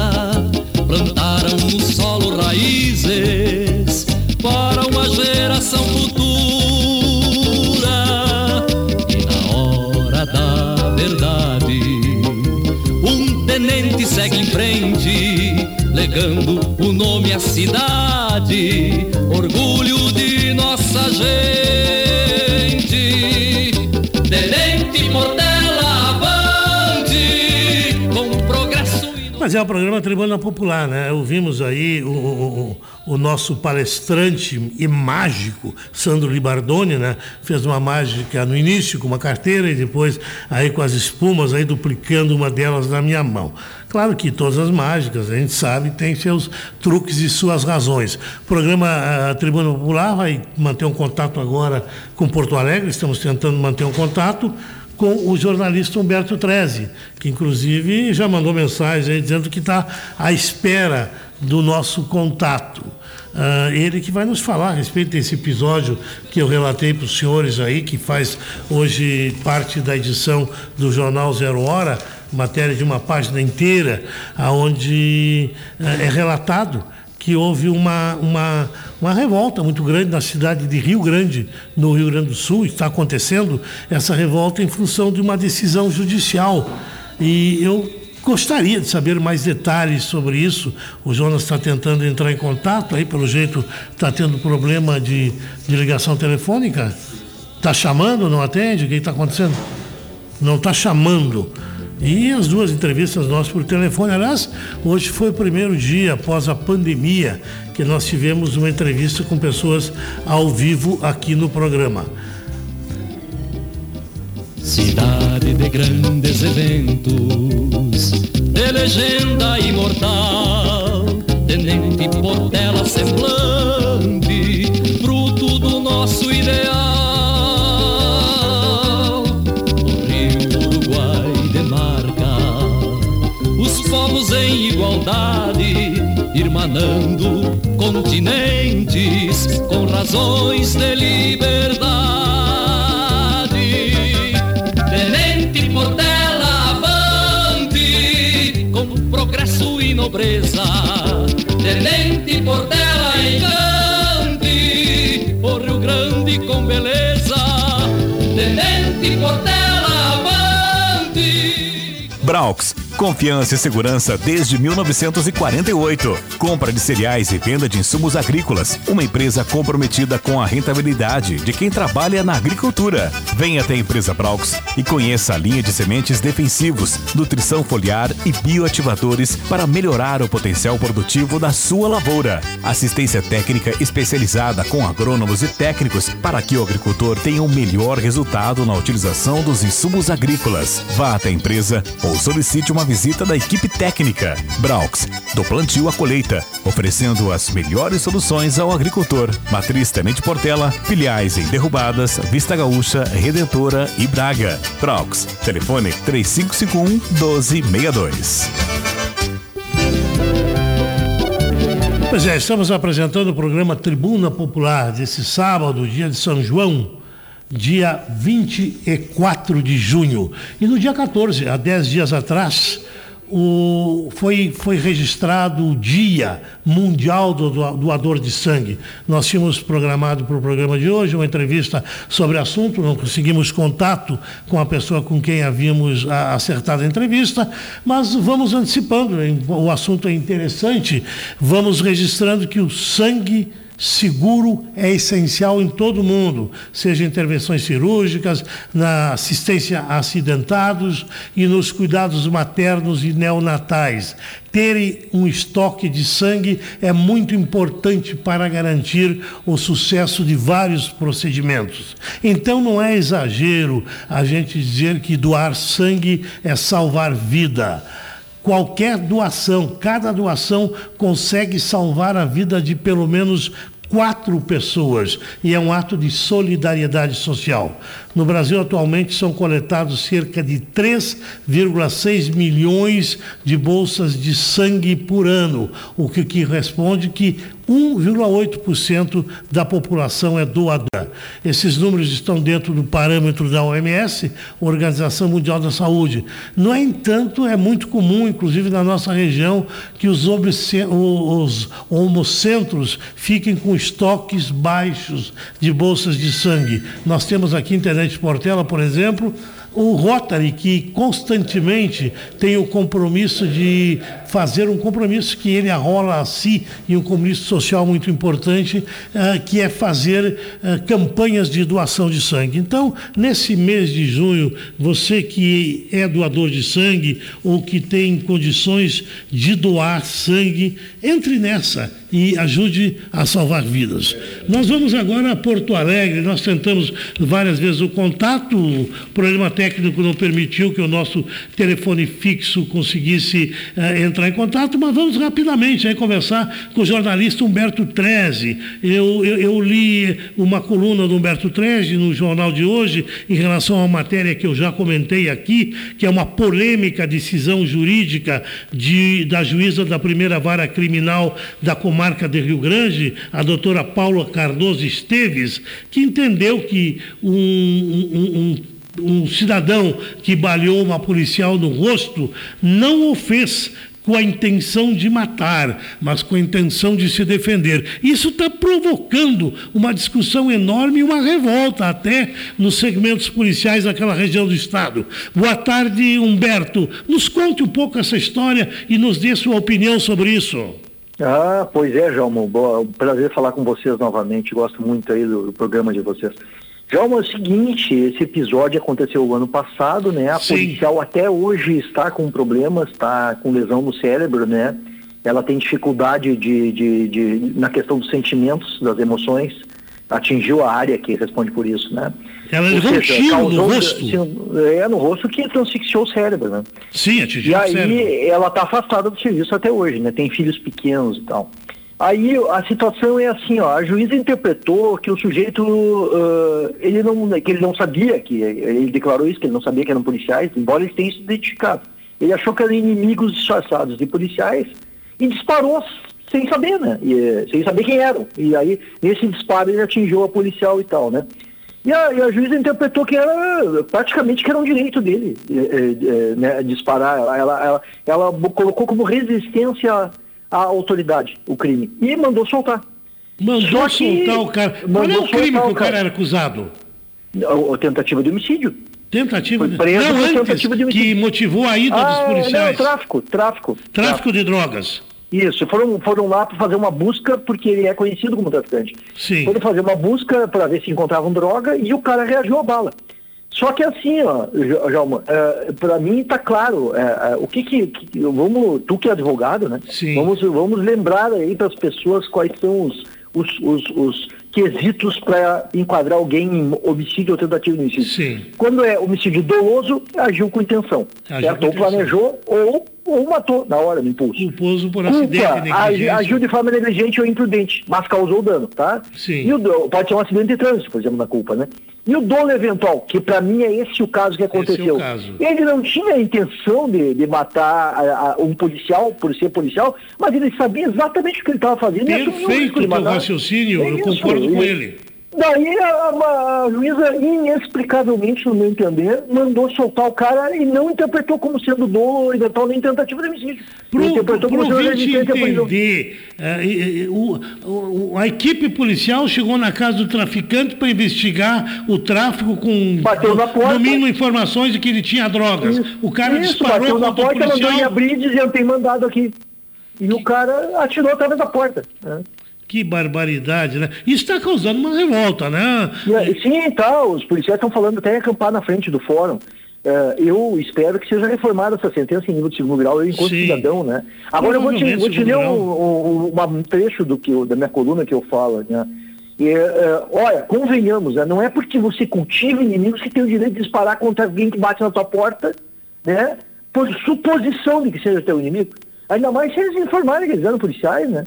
plantaram no solo raízes para uma geração futura. O nome à cidade, orgulho de nossa gente. Mas é o programa Tribuna Popular, né? Ouvimos aí o, o, o, nosso palestrante e mágico, Sandro Libardoni, né? Fez uma mágica no início com uma carteira e depois aí com as espumas aí duplicando uma delas na minha mão. Claro que todas as mágicas, a gente sabe, tem seus truques e suas razões. O programa a Tribuna Popular vai manter um contato agora com Porto Alegre, estamos tentando manter um contato com o jornalista Humberto Treze, que inclusive já mandou mensagem aí dizendo que está à espera do nosso contato. Uh, ele que vai nos falar a respeito desse episódio que eu relatei para os senhores aí, que faz hoje parte da edição do Jornal Zero Hora, matéria de uma página inteira, onde uh, é relatado que houve uma, uma, uma revolta muito grande na cidade de Rio Grande, no Rio Grande do Sul, está acontecendo essa revolta em função de uma decisão judicial. E eu gostaria de saber mais detalhes sobre isso. O Jonas está tentando entrar em contato, aí pelo jeito está tendo problema de, de ligação telefônica. Está chamando, não atende? O que está acontecendo? Não está chamando. E as duas entrevistas nossas por telefone. Aliás, hoje foi o primeiro dia após a pandemia que nós tivemos uma entrevista com pessoas ao vivo aqui no programa. Cidade de grandes eventos, de legenda imortal, tenente portela semblante, fruto do nosso ideal. Em igualdade, irmanando continentes com razões de liberdade. Tenente Portela avante, com progresso e nobreza. Tenente Portela encante, o Rio Grande com beleza. Tenente Portela avante. Braux Confiança e segurança desde 1948. Compra de cereais e venda de insumos agrícolas. Uma empresa comprometida com a rentabilidade de quem trabalha na agricultura. Venha até a empresa Braux e conheça a linha de sementes defensivos, nutrição foliar e bioativadores para melhorar o potencial produtivo da sua lavoura. Assistência técnica especializada com agrônomos e técnicos para que o agricultor tenha o um melhor resultado na utilização dos insumos agrícolas. Vá até a empresa ou solicite uma visita da equipe técnica. Braux, do plantio à colheita, oferecendo as melhores soluções ao agricultor. Matriz Tenente Portela, filiais em Derrubadas, Vista Gaúcha, Redentora e Braga. Braux, telefone 3551 1262. Pois é, estamos apresentando o programa Tribuna Popular desse sábado, dia de São João dia 24 de junho. E no dia 14, há 10 dias atrás, o, foi, foi registrado o Dia Mundial do Doador de Sangue. Nós tínhamos programado para o programa de hoje uma entrevista sobre o assunto, não conseguimos contato com a pessoa com quem havíamos acertado a entrevista, mas vamos antecipando, o assunto é interessante, vamos registrando que o sangue seguro é essencial em todo mundo, seja intervenções cirúrgicas, na assistência a acidentados e nos cuidados maternos e neonatais. Ter um estoque de sangue é muito importante para garantir o sucesso de vários procedimentos. Então não é exagero a gente dizer que doar sangue é salvar vida qualquer doação, cada doação consegue salvar a vida de pelo menos quatro pessoas e é um ato de solidariedade social. No Brasil, atualmente, são coletados cerca de 3,6 milhões de bolsas de sangue por ano, o que corresponde que 1,8% da população é doadora. Esses números estão dentro do parâmetro da OMS, Organização Mundial da Saúde. No entanto, é muito comum, inclusive na nossa região, que os, os homocentros fiquem com estoques baixos de bolsas de sangue. Nós temos aqui em Tenente Portela, por exemplo, o Rotary, que constantemente tem o compromisso de fazer um compromisso que ele arrola a si e um compromisso social muito importante, uh, que é fazer uh, campanhas de doação de sangue. Então, nesse mês de junho, você que é doador de sangue ou que tem condições de doar sangue, entre nessa e ajude a salvar vidas. Nós vamos agora a Porto Alegre, nós tentamos várias vezes o contato, o problema técnico não permitiu que o nosso telefone fixo conseguisse uh, entrar em contato, mas vamos rapidamente aí, conversar com o jornalista Humberto Treze. Eu, eu, eu, li uma coluna do Humberto Treze no jornal de hoje em relação a uma matéria que eu já comentei aqui, que é uma polêmica decisão jurídica de, da juíza da primeira vara criminal da comarca comarca de Rio Grande, a doutora Paula Cardoso Esteves, que entendeu que um, um, um, um cidadão que baleou uma policial no rosto não o fez com a intenção de matar, mas com a intenção de se defender. Isso está provocando uma discussão enorme e uma revolta até nos segmentos policiais daquela região do estado. Boa tarde, Humberto. Nos conte um pouco essa história e nos dê sua opinião sobre isso. Ah, pois é, Jalmo. Boa, prazer falar com vocês novamente. Gosto muito aí do, do programa de vocês. Jalmo, é o seguinte, esse episódio aconteceu o ano passado, né? A Sim. policial até hoje está com problemas, está com lesão no cérebro, né? Ela tem dificuldade de, de, de, na questão dos sentimentos, das emoções. Atingiu a área que responde por isso, né? Ela levou um tiro no rosto. É, no rosto que transfixiou o cérebro, né? Sim, atingiu e o cérebro. E aí ela está afastada do serviço até hoje, né? Tem filhos pequenos e tal. Aí a situação é assim, ó, a juíza interpretou que o sujeito, uh, ele não, que ele não sabia, que ele declarou isso, que ele não sabia que eram policiais, embora eles tenham se identificado. Ele achou que eram inimigos disfarçados de policiais e disparou sem saber, né? E, sem saber quem eram. E aí, nesse disparo, ele atingiu a policial e tal, né? E a, e a juíza interpretou que era praticamente que era um direito dele é, é, né, disparar. Ela, ela, ela, colocou como resistência à autoridade o crime e mandou soltar. Mandou Só soltar o cara. Qual é o crime que o cara, era acusado? A, a tentativa de homicídio. Tentativa de... Não, antes, tentativa de homicídio. que motivou a ida ah, dos policiais. Não, tráfico, tráfico. Tráfico, tráfico de drogas. Isso, foram, foram lá para fazer uma busca, porque ele é conhecido como traficante. Sim. Foram fazer uma busca para ver se encontravam droga e o cara reagiu à bala. Só que assim, ó, Jalma, é, para mim está claro, é, é, o que que, que, vamos, tu que é advogado, né? Sim. Vamos, vamos lembrar aí para as pessoas quais são os, os, os, os quesitos para enquadrar alguém em homicídio ou tentativa de homicídio. Sim. Quando é homicídio doloso, agiu com intenção. Agiu certo? Com ou planejou ou ou matou na hora, no impulso. Culposo por acidente, Culpa, agiu de forma negligente ou imprudente, mas causou dano, tá? Sim. E o, pode ser um acidente de trânsito, por exemplo, na culpa, né? E o dono eventual, que para mim é esse o caso que aconteceu. É caso. Ele não tinha a intenção de, de matar a, a, um policial por ser policial, mas ele sabia exatamente o que ele estava fazendo. Perfeito o teu raciocínio, é eu concordo com ele. Daí a, a, juíza, inexplicavelmente, no meu entender, mandou soltar o cara e não interpretou como sendo dolo, eventual, nem tentativa de homicídio. Pro, interpretou pro como sendo entender, uh, o, o, a equipe policial chegou na casa do traficante para investigar o tráfico com bateu na porta. no mínimo informações de que ele tinha drogas. Isso, o cara isso, disparou bateu na porta, policial. mandou ele abrir dizendo tem mandado aqui. E o cara atirou através da porta. Né? Que barbaridade, né? Isso está causando uma revolta, né? Sim, tá. Os policiais estão falando até acampar na frente do fórum. Uh, eu espero que seja reformada essa sentença em nível de segundo grau, eu enquanto Sim. cidadão, né? Agora eu vou te, vou te ler um, um, um, trecho do que, da minha coluna que eu falo, né? E, uh, olha, convenhamos, né? não é porque você cultiva inimigos que tem o direito de disparar contra alguém que bate na tua porta, né? Por suposição de que seja teu inimigo. Ainda mais se eles informarem que eles eram policiais, né?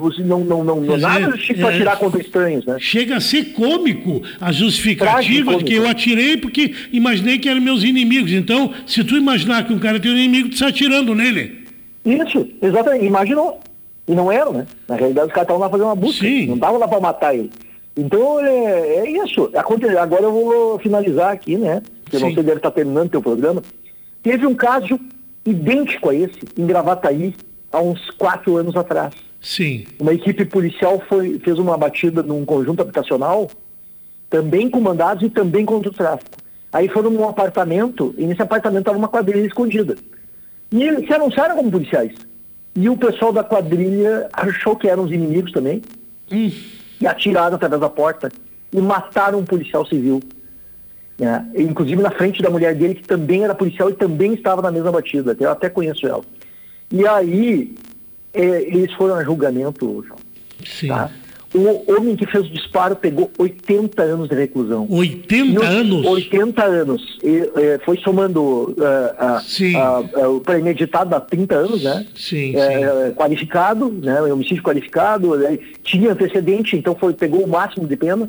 Você não, não, não, não nada justifica é, atirar contra estranhos, né? Chega a ser cômico a justificativa de que eu atirei porque imaginei que eram meus inimigos. Então, se tu imaginar que um cara tem um inimigo, tu está atirando nele. Isso, exatamente. Imaginou. E não eram, né? Na realidade, os caras estavam lá fazendo uma busca. Sim. Não estavam lá para matar ele. Então, é, é isso. Agora eu vou finalizar aqui, né? Porque sei, deve estar terminando o teu programa. Teve um caso idêntico a esse, em Gravataí, há uns quatro anos atrás. Sim. Uma equipe policial foi, fez uma batida num conjunto habitacional também com mandados e também contra o tráfico. Aí foram num apartamento, e nesse apartamento estava uma quadrilha escondida. E eles se anunciaram como policiais. E o pessoal da quadrilha achou que eram os inimigos também, Hum. e atiraram através da porta e mataram um policial civil. né? Inclusive na frente da mulher dele, que também era policial e também estava na mesma batida. Eu até conheço ela. E aí, eh, eles foram a julgamento, João. Sim. Tá? O homem que fez o disparo pegou 80 anos de reclusão. 80 E os- anos? 80 anos. E, eh, foi somando a- o premeditado há 30 anos, né? Sim, Eh, Qualificado, né? Homicídio qualificado, né? tinha antecedente, então foi, pegou o máximo de pena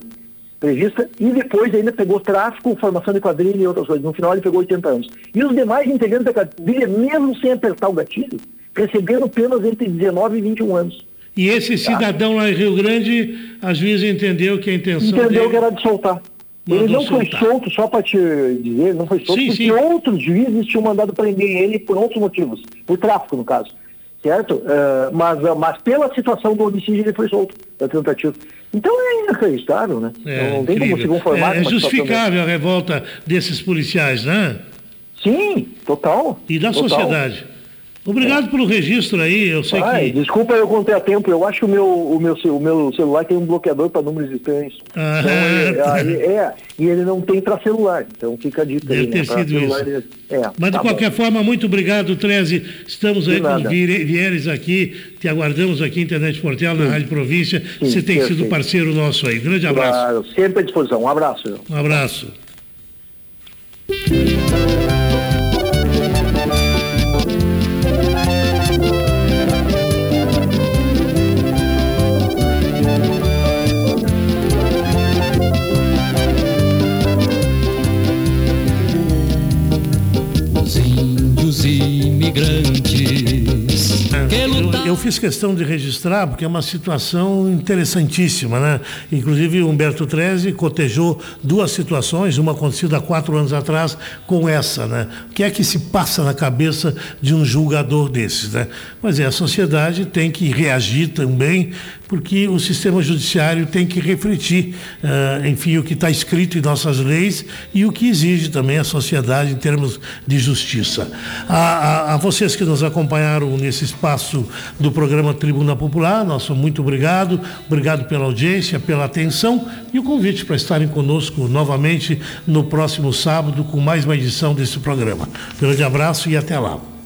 prevista, e depois ainda pegou tráfico, formação de quadrilha e outras coisas. No final ele pegou 80 anos. E os demais integrantes da quadrilha, mesmo sem apertar o gatilho, receberam penas entre 19 e 21 anos. E esse cidadão lá em Rio Grande, a juíza entendeu que a intenção entendeu dele... que era de soltar. Mandou ele não foi soltar. solto, só para te dizer, não foi solto, Sim, porque sim. outros juízes tinham mandado prender ele por outros motivos, por tráfico, no caso. Certo? Eh, mas, mas pela situação do homicídio ele foi solto, da tentativa. Então é inacreditável, né? É, não tem como se incrível. conformar É, é justificável a revolta desses policiais, né? Sim, total. E da total. sociedade. Obrigado pelo registro aí, eu sei Ai, que... Desculpa eu contei a tempo, eu acho que o meu, o meu, o meu celular tem um bloqueador para números estranhos. Ah, Então, [laughs] é, é, e ele não tem para celular, então fica dica Deve aí, né? ter Pra sido celular, isso. ele- é, Mas de tá bom. qualquer forma, muito obrigado, Treze. Estamos De aí com os vieres aqui, te aguardamos aqui, Internet Portel, na Rádio Província. Você tem sido perfeito. parceiro nosso aí. Grande abraço. Claro, sempre à disposição. Um abraço. Um abraço. Imigrantes que Eu, eu fiz questão de registrar porque é uma situação interessantíssima, né? Inclusive Humberto Treze cotejou duas situações, uma acontecida há quatro anos atrás com essa, né? O que é que se passa na cabeça de um julgador desses, né? Mas é, a sociedade tem que reagir também, porque o sistema judiciário tem que refletir, ah, enfim, o que está escrito em nossas leis e o que exige também a sociedade em termos de justiça. A, a- a vocês que nos acompanharam nesse espaço do programa Tribuna Popular, nosso muito obrigado, obrigado pela audiência, pela atenção e o convite para estarem conosco novamente no próximo sábado com mais uma edição desse programa. Grande abraço e até lá.